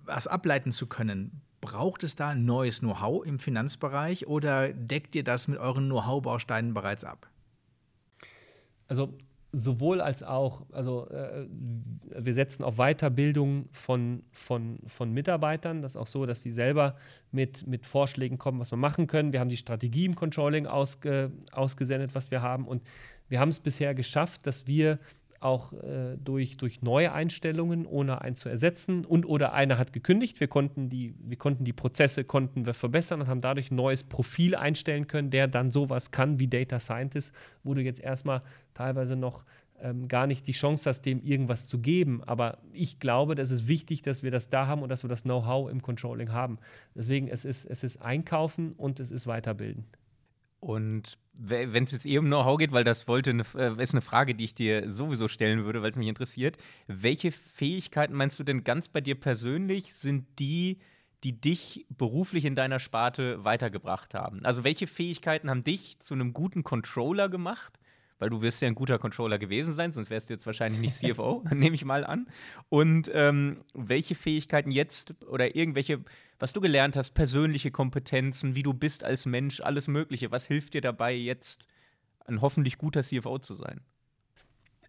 was ableiten zu können, Braucht es da neues Know-how im Finanzbereich oder deckt ihr das mit euren Know-how-Bausteinen bereits ab? Also sowohl als auch, also äh, wir setzen auf Weiterbildung von, von, von Mitarbeitern. Das ist auch so, dass sie selber mit, mit Vorschlägen kommen, was wir machen können. Wir haben die Strategie im Controlling ausge, ausgesendet, was wir haben. Und wir haben es bisher geschafft, dass wir auch äh, durch, durch neue Einstellungen, ohne einen zu ersetzen und oder einer hat gekündigt. Wir konnten die, wir konnten die Prozesse konnten wir verbessern und haben dadurch ein neues Profil einstellen können, der dann sowas kann wie Data Scientist, wo du jetzt erstmal teilweise noch ähm, gar nicht die Chance hast, dem irgendwas zu geben. Aber ich glaube, das ist wichtig, dass wir das da haben und dass wir das Know-how im Controlling haben. Deswegen es ist es ist Einkaufen und es ist Weiterbilden. Und wenn es jetzt eh um Know-how geht, weil das wollte eine, äh, ist eine Frage, die ich dir sowieso stellen würde, weil es mich interessiert. Welche Fähigkeiten meinst du denn ganz bei dir persönlich sind die, die dich beruflich in deiner Sparte weitergebracht haben? Also welche Fähigkeiten haben dich zu einem guten Controller gemacht? Weil du wirst ja ein guter Controller gewesen sein, sonst wärst du jetzt wahrscheinlich nicht CFO, nehme ich mal an. Und ähm, welche Fähigkeiten jetzt oder irgendwelche was du gelernt hast, persönliche Kompetenzen, wie du bist als Mensch, alles Mögliche. Was hilft dir dabei, jetzt ein hoffentlich guter CFO zu sein?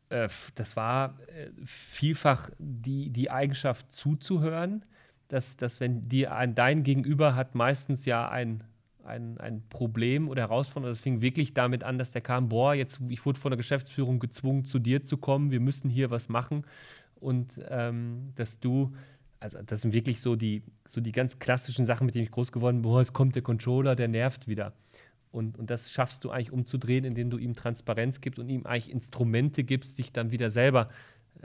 Äh, das war äh, vielfach die, die Eigenschaft zuzuhören, dass, dass wenn dir ein, dein Gegenüber hat meistens ja ein, ein, ein Problem oder Herausforderung. Das fing wirklich damit an, dass der kam, boah, jetzt, ich wurde von der Geschäftsführung gezwungen, zu dir zu kommen, wir müssen hier was machen. Und ähm, dass du also das sind wirklich so die, so die ganz klassischen Sachen, mit denen ich groß geworden bin. Boah, es kommt der Controller, der nervt wieder. Und, und das schaffst du eigentlich umzudrehen, indem du ihm Transparenz gibst und ihm eigentlich Instrumente gibst, sich dann wieder selber,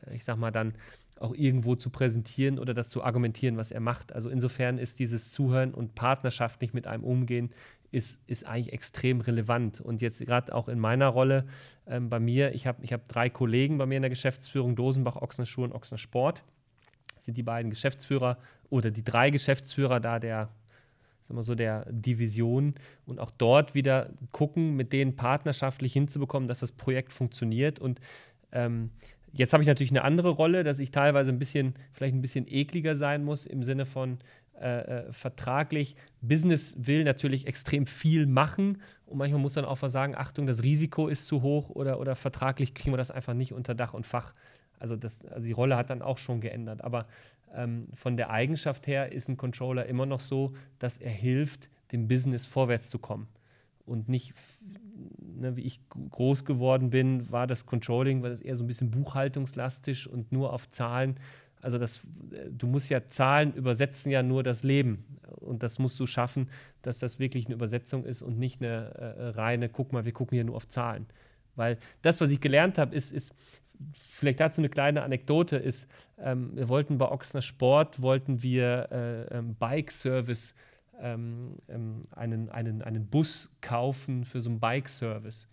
äh, ich sag mal, dann auch irgendwo zu präsentieren oder das zu argumentieren, was er macht. Also insofern ist dieses Zuhören und partnerschaftlich mit einem umgehen, ist, ist eigentlich extrem relevant. Und jetzt gerade auch in meiner Rolle ähm, bei mir, ich habe ich hab drei Kollegen bei mir in der Geschäftsführung, Dosenbach, Ochsner Schuh und Ochsner Sport sind die beiden Geschäftsführer oder die drei Geschäftsführer da der, sagen wir so, der Division und auch dort wieder gucken, mit denen partnerschaftlich hinzubekommen, dass das Projekt funktioniert. Und ähm, jetzt habe ich natürlich eine andere Rolle, dass ich teilweise ein bisschen, vielleicht ein bisschen ekliger sein muss im Sinne von, äh, äh, vertraglich. Business will natürlich extrem viel machen und manchmal muss dann auch sagen, Achtung, das Risiko ist zu hoch oder, oder vertraglich kriegen wir das einfach nicht unter Dach und Fach. Also, das, also die Rolle hat dann auch schon geändert. Aber ähm, von der Eigenschaft her ist ein Controller immer noch so, dass er hilft, dem Business vorwärts zu kommen. Und nicht, ne, wie ich groß geworden bin, war das Controlling, war das eher so ein bisschen buchhaltungslastig und nur auf Zahlen. Also das, du musst ja Zahlen übersetzen ja nur das Leben. Und das musst du schaffen, dass das wirklich eine Übersetzung ist und nicht eine äh, reine, guck mal, wir gucken hier nur auf Zahlen. Weil das, was ich gelernt habe, ist, ist, vielleicht dazu eine kleine Anekdote ist, ähm, wir wollten bei Ochsner Sport, wollten wir äh, ähm, Bike-Service, ähm, ähm, einen, einen, einen Bus kaufen für so einen Bike-Service.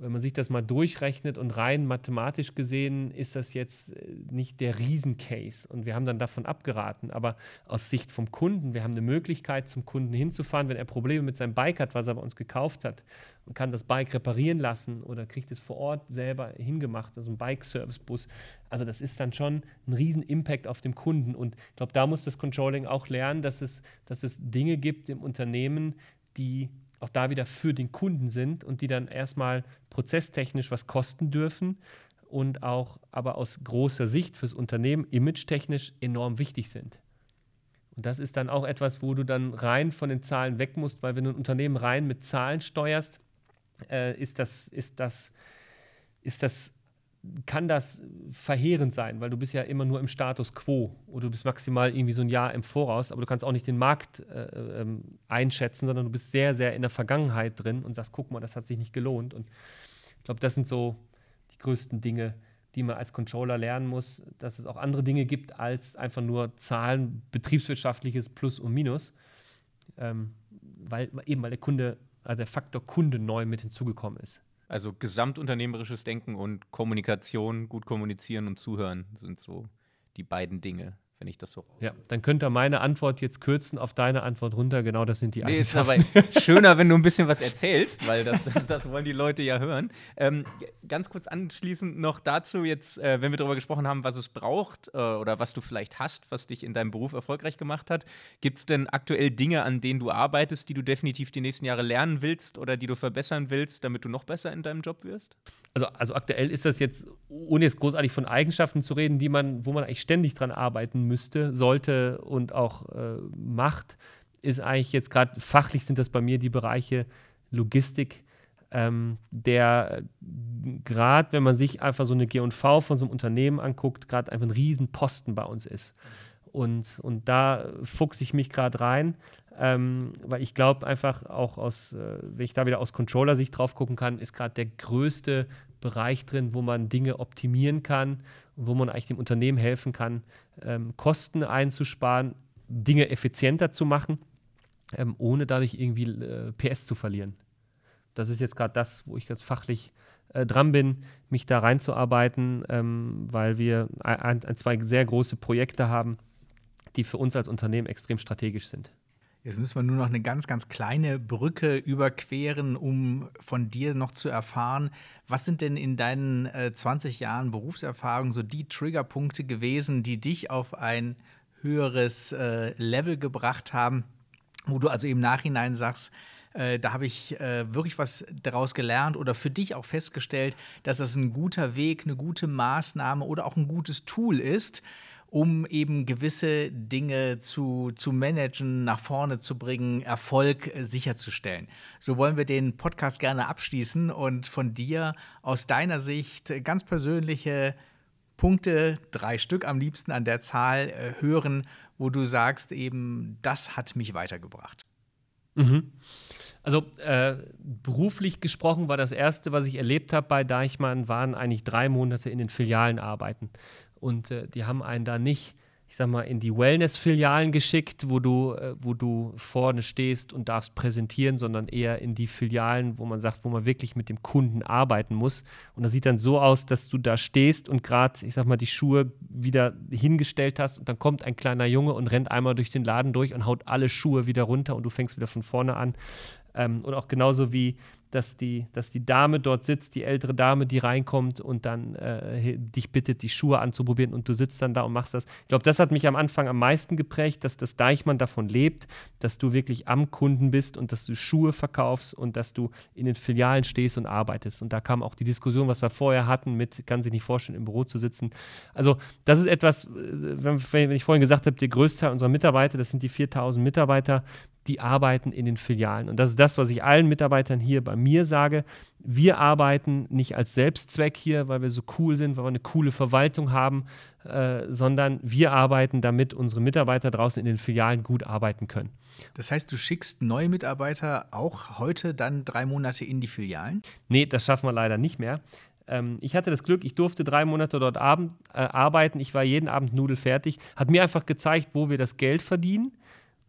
Wenn man sich das mal durchrechnet und rein mathematisch gesehen, ist das jetzt äh, nicht der Riesencase. Und wir haben dann davon abgeraten. Aber aus Sicht vom Kunden, wir haben eine Möglichkeit, zum Kunden hinzufahren, wenn er Probleme mit seinem Bike hat, was er bei uns gekauft hat, und kann das Bike reparieren lassen oder kriegt es vor Ort selber hingemacht, also ein Bike-Service-Bus. Also das ist dann schon ein Riesen-Impact auf den Kunden. Und ich glaube, da muss das Controlling auch lernen, dass es, dass es Dinge gibt im Unternehmen, die auch da wieder für den Kunden sind und die dann erstmal prozesstechnisch was kosten dürfen und auch aber aus großer Sicht fürs Unternehmen imagetechnisch enorm wichtig sind. Und das ist dann auch etwas, wo du dann rein von den Zahlen weg musst, weil wenn du ein Unternehmen rein mit Zahlen steuerst, äh, ist, das, ist, das, ist das kann das verheerend sein, weil du bist ja immer nur im Status quo oder du bist maximal irgendwie so ein Jahr im Voraus, aber du kannst auch nicht den Markt äh, ähm, einschätzen, sondern du bist sehr, sehr in der Vergangenheit drin und sagst, guck mal, das hat sich nicht gelohnt. Und ich glaube, das sind so die größten Dinge, die man als Controller lernen muss, dass es auch andere Dinge gibt als einfach nur Zahlen, betriebswirtschaftliches Plus und Minus, ähm, weil eben weil der Kunde, also der Faktor Kunde neu mit hinzugekommen ist. Also gesamtunternehmerisches Denken und Kommunikation, gut kommunizieren und zuhören sind so die beiden Dinge, wenn ich das so. Ja, dann könnt ihr meine Antwort jetzt kürzen auf deine Antwort runter. Genau, das sind die nee, Ist aber schöner, wenn du ein bisschen was erzählst, weil das, das, das wollen die Leute ja hören. Ähm, ganz kurz anschließend noch dazu jetzt, äh, wenn wir darüber gesprochen haben, was es braucht äh, oder was du vielleicht hast, was dich in deinem Beruf erfolgreich gemacht hat. Gibt es denn aktuell Dinge, an denen du arbeitest, die du definitiv die nächsten Jahre lernen willst oder die du verbessern willst, damit du noch besser in deinem Job wirst? Also, also aktuell ist das jetzt, ohne jetzt großartig von Eigenschaften zu reden, die man, wo man eigentlich ständig dran arbeiten müsste, sollte und auch äh, macht, ist eigentlich jetzt gerade fachlich sind das bei mir die Bereiche Logistik, ähm, der gerade, wenn man sich einfach so eine G&V von so einem Unternehmen anguckt, gerade einfach ein Riesenposten bei uns ist. Und, und da fuchse ich mich gerade rein, ähm, weil ich glaube einfach auch aus, äh, wenn ich da wieder aus Controller-Sicht drauf gucken kann, ist gerade der größte Bereich drin, wo man Dinge optimieren kann wo man eigentlich dem Unternehmen helfen kann, ähm, Kosten einzusparen, Dinge effizienter zu machen, ähm, ohne dadurch irgendwie äh, PS zu verlieren. Das ist jetzt gerade das, wo ich jetzt fachlich äh, dran bin, mich da reinzuarbeiten, ähm, weil wir ein, ein, zwei sehr große Projekte haben, die für uns als Unternehmen extrem strategisch sind. Jetzt müssen wir nur noch eine ganz, ganz kleine Brücke überqueren, um von dir noch zu erfahren, was sind denn in deinen äh, 20 Jahren Berufserfahrung so die Triggerpunkte gewesen, die dich auf ein höheres äh, Level gebracht haben, wo du also im Nachhinein sagst, äh, da habe ich äh, wirklich was daraus gelernt oder für dich auch festgestellt, dass das ein guter Weg, eine gute Maßnahme oder auch ein gutes Tool ist, um eben gewisse Dinge zu, zu managen, nach vorne zu bringen, Erfolg äh, sicherzustellen. So wollen wir den Podcast gerne abschließen und von dir aus deiner Sicht ganz persönliche Punkte, drei Stück am liebsten an der Zahl, äh, hören, wo du sagst, eben, das hat mich weitergebracht? Mhm. Also äh, beruflich gesprochen war das Erste, was ich erlebt habe bei Deichmann, waren eigentlich drei Monate in den Filialen arbeiten. Und äh, die haben einen da nicht ich sag mal, in die Wellness-Filialen geschickt, wo du, äh, wo du vorne stehst und darfst präsentieren, sondern eher in die Filialen, wo man sagt, wo man wirklich mit dem Kunden arbeiten muss. Und das sieht dann so aus, dass du da stehst und gerade, ich sag mal, die Schuhe wieder hingestellt hast und dann kommt ein kleiner Junge und rennt einmal durch den Laden durch und haut alle Schuhe wieder runter und du fängst wieder von vorne an. Ähm, und auch genauso wie dass die, dass die Dame dort sitzt, die ältere Dame, die reinkommt und dann äh, dich bittet, die Schuhe anzuprobieren und du sitzt dann da und machst das. Ich glaube, das hat mich am Anfang am meisten geprägt, dass das Deichmann davon lebt, dass du wirklich am Kunden bist und dass du Schuhe verkaufst und dass du in den Filialen stehst und arbeitest. Und da kam auch die Diskussion, was wir vorher hatten, mit, kann sich nicht vorstellen, im Büro zu sitzen. Also, das ist etwas, äh, wenn ich vorhin gesagt habe, der größte Teil unserer Mitarbeiter, das sind die 4000 Mitarbeiter, die arbeiten in den Filialen. Und das ist das, was ich allen Mitarbeitern hier bei mir sage. Wir arbeiten nicht als Selbstzweck hier, weil wir so cool sind, weil wir eine coole Verwaltung haben, äh, sondern wir arbeiten, damit unsere Mitarbeiter draußen in den Filialen gut arbeiten können. Das heißt, du schickst neue Mitarbeiter auch heute dann drei Monate in die Filialen? Nee, das schaffen wir leider nicht mehr ähm, ich hatte das Glück, ich durfte drei Monate dort abend, äh, arbeiten. Ich war jeden Abend nudelfertig. Hat mir einfach gezeigt, wo wir das Geld verdienen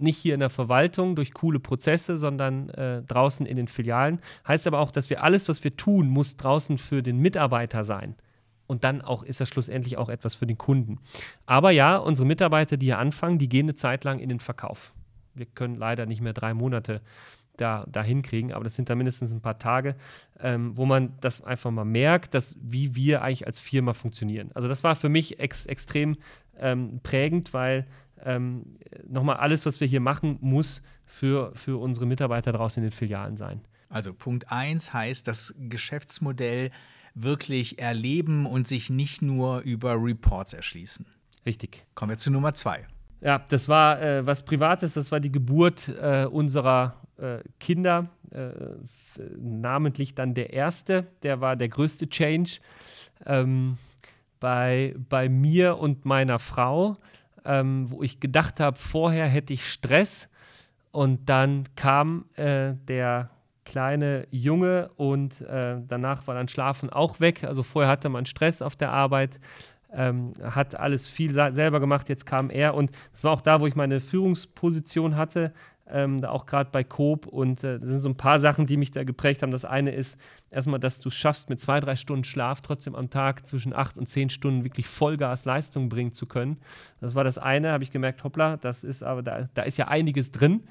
nicht hier in der Verwaltung durch coole Prozesse, sondern äh, draußen in den Filialen. Heißt aber auch, dass wir alles, was wir tun, muss draußen für den Mitarbeiter sein. Und dann auch ist das schlussendlich auch etwas für den Kunden. Aber ja, unsere Mitarbeiter, die hier anfangen, die gehen eine Zeit lang in den Verkauf. Wir können leider nicht mehr drei Monate da, da hinkriegen, aber das sind da mindestens ein paar Tage, ähm, wo man das einfach mal merkt, dass, wie wir eigentlich als Firma funktionieren. Also das war für mich ex extrem ähm, prägend, weil ähm, nochmal alles, was wir hier machen, muss für, für unsere Mitarbeiter draußen in den Filialen sein. Also Punkt 1 heißt, das Geschäftsmodell wirklich erleben und sich nicht nur über Reports erschließen. Richtig. Kommen wir zu Nummer 2. Ja, das war äh, was Privates, das war die Geburt äh, unserer äh, Kinder, äh, namentlich dann der erste, der war der größte Change ähm, bei, bei mir und meiner Frau ähm, wo ich gedacht habe, vorher hätte ich Stress. Und dann kam äh, der kleine Junge und äh, danach war dann Schlafen auch weg. Also vorher hatte man Stress auf der Arbeit, ähm, hat alles viel selber gemacht, jetzt kam er und das war auch da, wo ich meine Führungsposition hatte ähm, auch gerade bei Coop. Und äh, das sind so ein paar Sachen, die mich da geprägt haben. Das eine ist erstmal, dass du schaffst, mit zwei, drei Stunden Schlaf trotzdem am Tag zwischen acht und zehn Stunden wirklich Vollgas Leistung bringen zu können. Das war das eine, habe ich gemerkt, hoppla, das ist aber, da, da ist ja einiges drin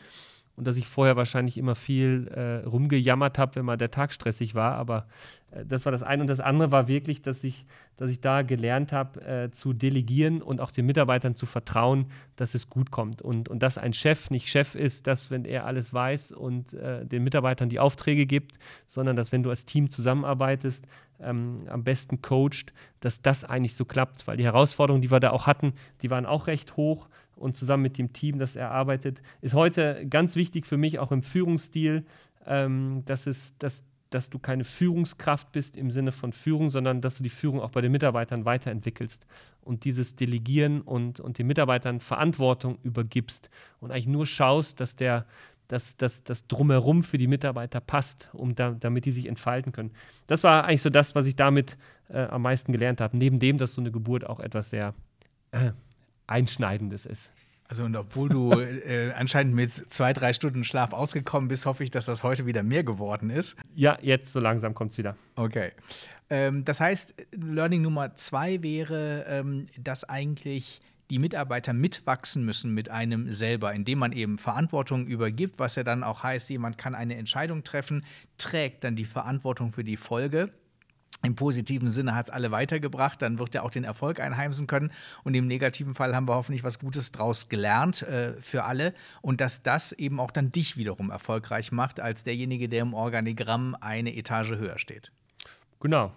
und dass ich vorher wahrscheinlich immer viel äh, rumgejammert habe, wenn mal der Tag stressig war. Aber äh, das war das eine. Und das andere war wirklich, dass ich, dass ich da gelernt habe, äh, zu delegieren und auch den Mitarbeitern zu vertrauen, dass es gut kommt. Und, und dass ein Chef nicht Chef ist, dass, wenn er alles weiß und äh, den Mitarbeitern die Aufträge gibt, sondern dass, wenn du als Team zusammenarbeitest, ähm, am besten coacht, dass das eigentlich so klappt. Weil die Herausforderungen, die wir da auch hatten, die waren auch recht hoch und zusammen mit dem Team, das er arbeitet, ist heute ganz wichtig für mich, auch im Führungsstil, ähm, dass, es, dass, dass du keine Führungskraft bist im Sinne von Führung, sondern dass du die Führung auch bei den Mitarbeitern weiterentwickelst und dieses Delegieren und, und den Mitarbeitern Verantwortung übergibst und eigentlich nur schaust, dass der dass das, das Drumherum für die Mitarbeiter passt, um da, damit die sich entfalten können. Das war eigentlich so das, was ich damit äh, am meisten gelernt habe. Neben dem, dass so eine Geburt auch etwas sehr äh, Einschneidendes ist. Also und obwohl du äh, anscheinend mit zwei, drei Stunden Schlaf ausgekommen bist, hoffe ich, dass das heute wieder mehr geworden ist. Ja, jetzt so langsam kommt es wieder. Okay. Ähm, das heißt, Learning Nummer zwei wäre, ähm, dass eigentlich die Mitarbeiter mitwachsen müssen mit einem selber, indem man eben Verantwortung übergibt, was ja dann auch heißt, jemand kann eine Entscheidung treffen, trägt dann die Verantwortung für die Folge im positiven Sinne hat es alle weitergebracht, dann wird er auch den Erfolg einheimsen können. Und im negativen Fall haben wir hoffentlich was Gutes draus gelernt äh, für alle. Und dass das eben auch dann dich wiederum erfolgreich macht, als derjenige, der im Organigramm eine Etage höher steht. Genau.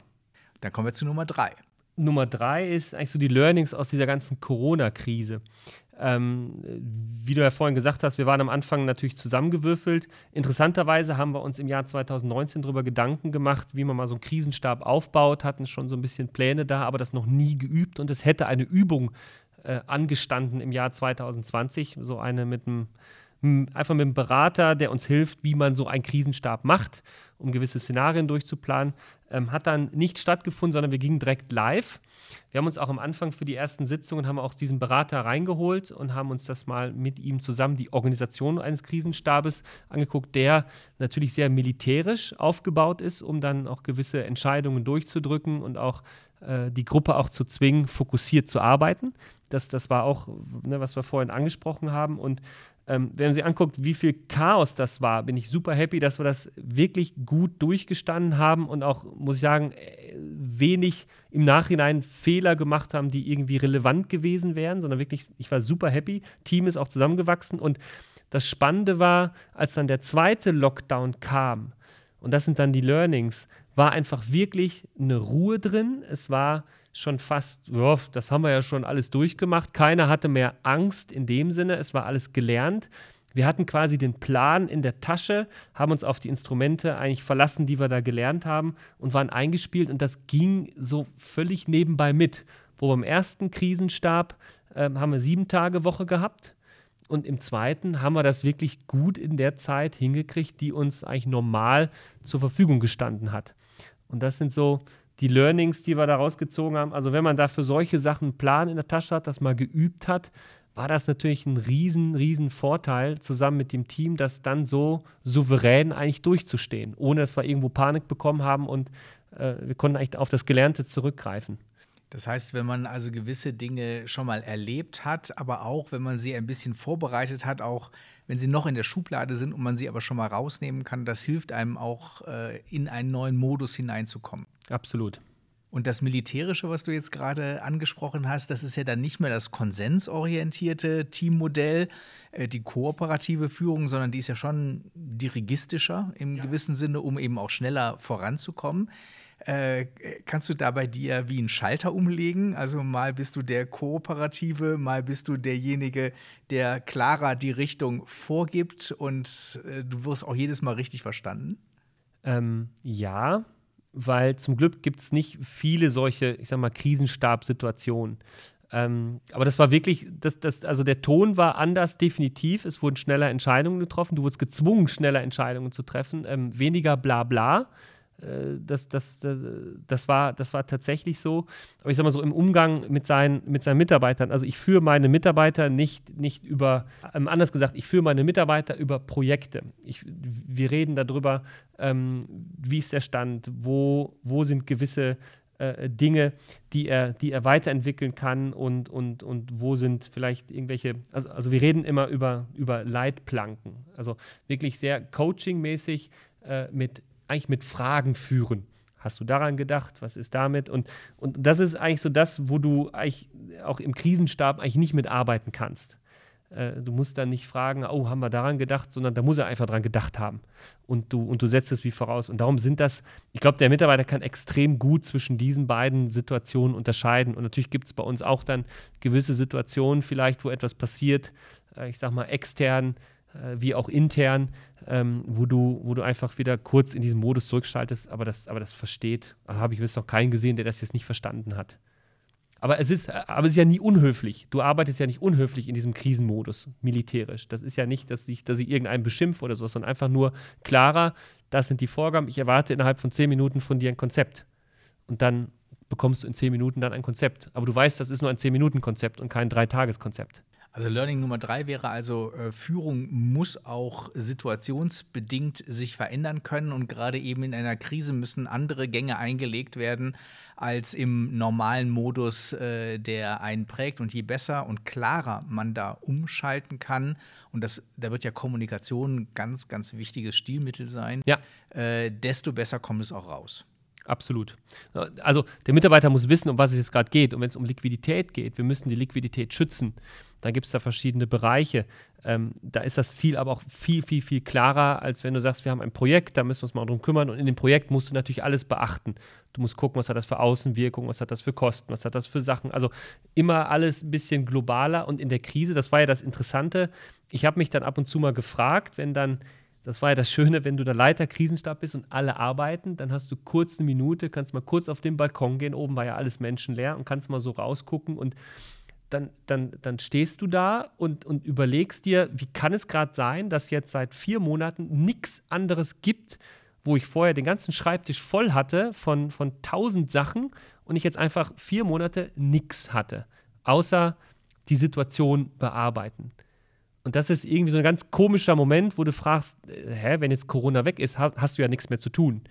Dann kommen wir zu Nummer drei. Nummer drei ist eigentlich so die Learnings aus dieser ganzen Corona-Krise. Ähm, wie du ja vorhin gesagt hast, wir waren am Anfang natürlich zusammengewürfelt. Interessanterweise haben wir uns im Jahr 2019 darüber Gedanken gemacht, wie man mal so einen Krisenstab aufbaut, hatten schon so ein bisschen Pläne da, aber das noch nie geübt und es hätte eine Übung äh, angestanden im Jahr 2020, so eine mit einem einfach mit einem Berater, der uns hilft, wie man so einen Krisenstab macht, um gewisse Szenarien durchzuplanen. Ähm, hat dann nicht stattgefunden, sondern wir gingen direkt live. Wir haben uns auch am Anfang für die ersten Sitzungen haben auch diesen Berater reingeholt und haben uns das mal mit ihm zusammen die Organisation eines Krisenstabes angeguckt, der natürlich sehr militärisch aufgebaut ist, um dann auch gewisse Entscheidungen durchzudrücken und auch äh, die Gruppe auch zu zwingen, fokussiert zu arbeiten. Das, das war auch, ne, was wir vorhin angesprochen haben. Und ähm, wenn man sich anguckt, wie viel Chaos das war, bin ich super happy, dass wir das wirklich gut durchgestanden haben und auch, muss ich sagen, äh, wenig im Nachhinein Fehler gemacht haben, die irgendwie relevant gewesen wären, sondern wirklich, ich war super happy. Team ist auch zusammengewachsen und das Spannende war, als dann der zweite Lockdown kam, und das sind dann die Learnings, war einfach wirklich eine Ruhe drin. Es war schon fast, ja, das haben wir ja schon alles durchgemacht. Keiner hatte mehr Angst in dem Sinne, es war alles gelernt. Wir hatten quasi den Plan in der Tasche, haben uns auf die Instrumente eigentlich verlassen, die wir da gelernt haben und waren eingespielt und das ging so völlig nebenbei mit. Wo beim ersten Krisenstab äh, haben wir sieben Tage Woche gehabt und im zweiten haben wir das wirklich gut in der Zeit hingekriegt, die uns eigentlich normal zur Verfügung gestanden hat. Und das sind so die Learnings, die wir da rausgezogen haben. Also wenn man dafür solche Sachen einen Plan in der Tasche hat, das mal geübt hat, war das natürlich ein riesen, riesen Vorteil, zusammen mit dem Team, das dann so souverän eigentlich durchzustehen, ohne dass wir irgendwo Panik bekommen haben und äh, wir konnten eigentlich auf das Gelernte zurückgreifen. Das heißt, wenn man also gewisse Dinge schon mal erlebt hat, aber auch wenn man sie ein bisschen vorbereitet hat, auch wenn sie noch in der Schublade sind und man sie aber schon mal rausnehmen kann, das hilft einem auch äh, in einen neuen Modus hineinzukommen. Absolut. Und das Militärische, was du jetzt gerade angesprochen hast, das ist ja dann nicht mehr das konsensorientierte Teammodell, äh, die kooperative Führung, sondern die ist ja schon dirigistischer im ja. gewissen Sinne, um eben auch schneller voranzukommen. Äh, kannst du da bei dir wie einen Schalter umlegen? Also mal bist du der Kooperative, mal bist du derjenige, der klarer die Richtung vorgibt und äh, du wirst auch jedes Mal richtig verstanden? Ähm, ja, weil zum Glück gibt es nicht viele solche, ich sag mal, Krisenstabsituationen. Ähm, aber das war wirklich, das, das, also der Ton war anders, definitiv. Es wurden schneller Entscheidungen getroffen. Du wurdest gezwungen, schneller Entscheidungen zu treffen. Ähm, weniger Blabla. Äh, das, das, das, das, war, das war tatsächlich so. Aber ich sag mal so, im Umgang mit seinen, mit seinen Mitarbeitern, also ich führe meine Mitarbeiter nicht, nicht über, ähm, anders gesagt, ich führe meine Mitarbeiter über Projekte. Ich, wir reden darüber, ähm, wie ist der Stand, wo, wo sind gewisse äh, Dinge, die er, die er weiterentwickeln kann und, und, und wo sind vielleicht irgendwelche, also, also wir reden immer über, über Leitplanken, also wirklich sehr coachingmäßig äh, mit eigentlich mit Fragen führen. Hast du daran gedacht? Was ist damit? Und, und das ist eigentlich so das, wo du eigentlich auch im Krisenstab eigentlich nicht mitarbeiten kannst. Äh, du musst dann nicht fragen, oh, haben wir daran gedacht, sondern da muss er einfach daran gedacht haben. Und du, und du setzt es wie voraus. Und darum sind das, ich glaube, der Mitarbeiter kann extrem gut zwischen diesen beiden Situationen unterscheiden. Und natürlich gibt es bei uns auch dann gewisse Situationen vielleicht, wo etwas passiert, äh, ich sag mal extern, äh, wie auch intern, ähm, wo, du, wo du einfach wieder kurz in diesen Modus zurückschaltest, aber das, aber das versteht. Also habe ich bis noch keinen gesehen, der das jetzt nicht verstanden hat. Aber es ist, aber es ist ja nie unhöflich. Du arbeitest ja nicht unhöflich in diesem Krisenmodus, militärisch. Das ist ja nicht, dass ich, dass ich irgendeinen beschimpfe oder sowas, sondern einfach nur klarer, das sind die Vorgaben. Ich erwarte innerhalb von zehn Minuten von dir ein Konzept. Und dann bekommst du in zehn Minuten dann ein Konzept. Aber du weißt, das ist nur ein zehn Minuten Konzept und kein Dreitages-Konzept. Also Learning Nummer drei wäre also, äh, Führung muss auch situationsbedingt sich verändern können und gerade eben in einer Krise müssen andere Gänge eingelegt werden als im normalen Modus, äh, der einen prägt. Und je besser und klarer man da umschalten kann, und das, da wird ja Kommunikation ein ganz, ganz wichtiges Stilmittel sein, ja. äh, desto besser kommt es auch raus. Absolut. Also der Mitarbeiter muss wissen, um was es jetzt gerade geht. Und wenn es um Liquidität geht, wir müssen die Liquidität schützen. Dann gibt es da verschiedene Bereiche. Ähm, da ist das Ziel aber auch viel, viel, viel klarer, als wenn du sagst, wir haben ein Projekt, da müssen wir uns mal drum kümmern. Und in dem Projekt musst du natürlich alles beachten. Du musst gucken, was hat das für Außenwirkungen, was hat das für Kosten, was hat das für Sachen. Also immer alles ein bisschen globaler. Und in der Krise, das war ja das Interessante, ich habe mich dann ab und zu mal gefragt, wenn dann das war ja das Schöne, wenn du der Leiter Krisenstab bist und alle arbeiten, dann hast du kurz eine Minute, kannst mal kurz auf den Balkon gehen, oben war ja alles menschenleer und kannst mal so rausgucken und dann, dann, dann stehst du da und, und überlegst dir, wie kann es gerade sein, dass jetzt seit vier Monaten nichts anderes gibt, wo ich vorher den ganzen Schreibtisch voll hatte von, von tausend Sachen und ich jetzt einfach vier Monate nichts hatte, außer die Situation bearbeiten. Und das ist irgendwie so ein ganz komischer Moment, wo du fragst, äh, hä, wenn jetzt Corona weg ist, hast du ja nichts mehr zu tun.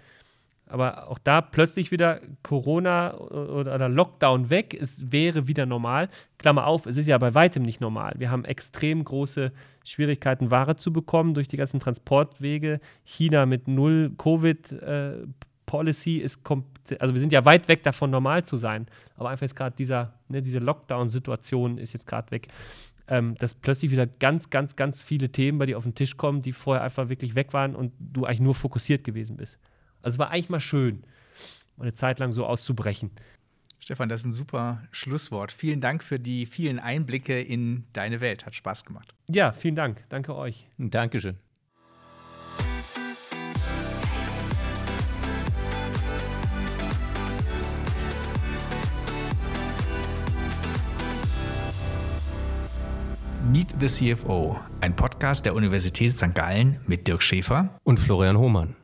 Aber auch da plötzlich wieder Corona oder Lockdown weg, es wäre wieder normal. Klammer auf, es ist ja bei weitem nicht normal. Wir haben extrem große Schwierigkeiten, Ware zu bekommen durch die ganzen Transportwege. China mit null Covid-Policy äh, ist also wir sind ja weit weg davon, normal zu sein. Aber einfach jetzt gerade dieser, ne, diese Lockdown-Situation ist jetzt gerade weg ähm, dass plötzlich wieder ganz, ganz, ganz viele Themen bei dir auf den Tisch kommen, die vorher einfach wirklich weg waren und du eigentlich nur fokussiert gewesen bist. Also es war eigentlich mal schön, eine Zeit lang so auszubrechen. Stefan, das ist ein super Schlusswort. Vielen Dank für die vielen Einblicke in deine Welt. Hat Spaß gemacht. Ja, vielen Dank. Danke euch. Dankeschön. Meet the CFO, ein Podcast der Universität St. Gallen mit Dirk Schäfer und Florian Hohmann.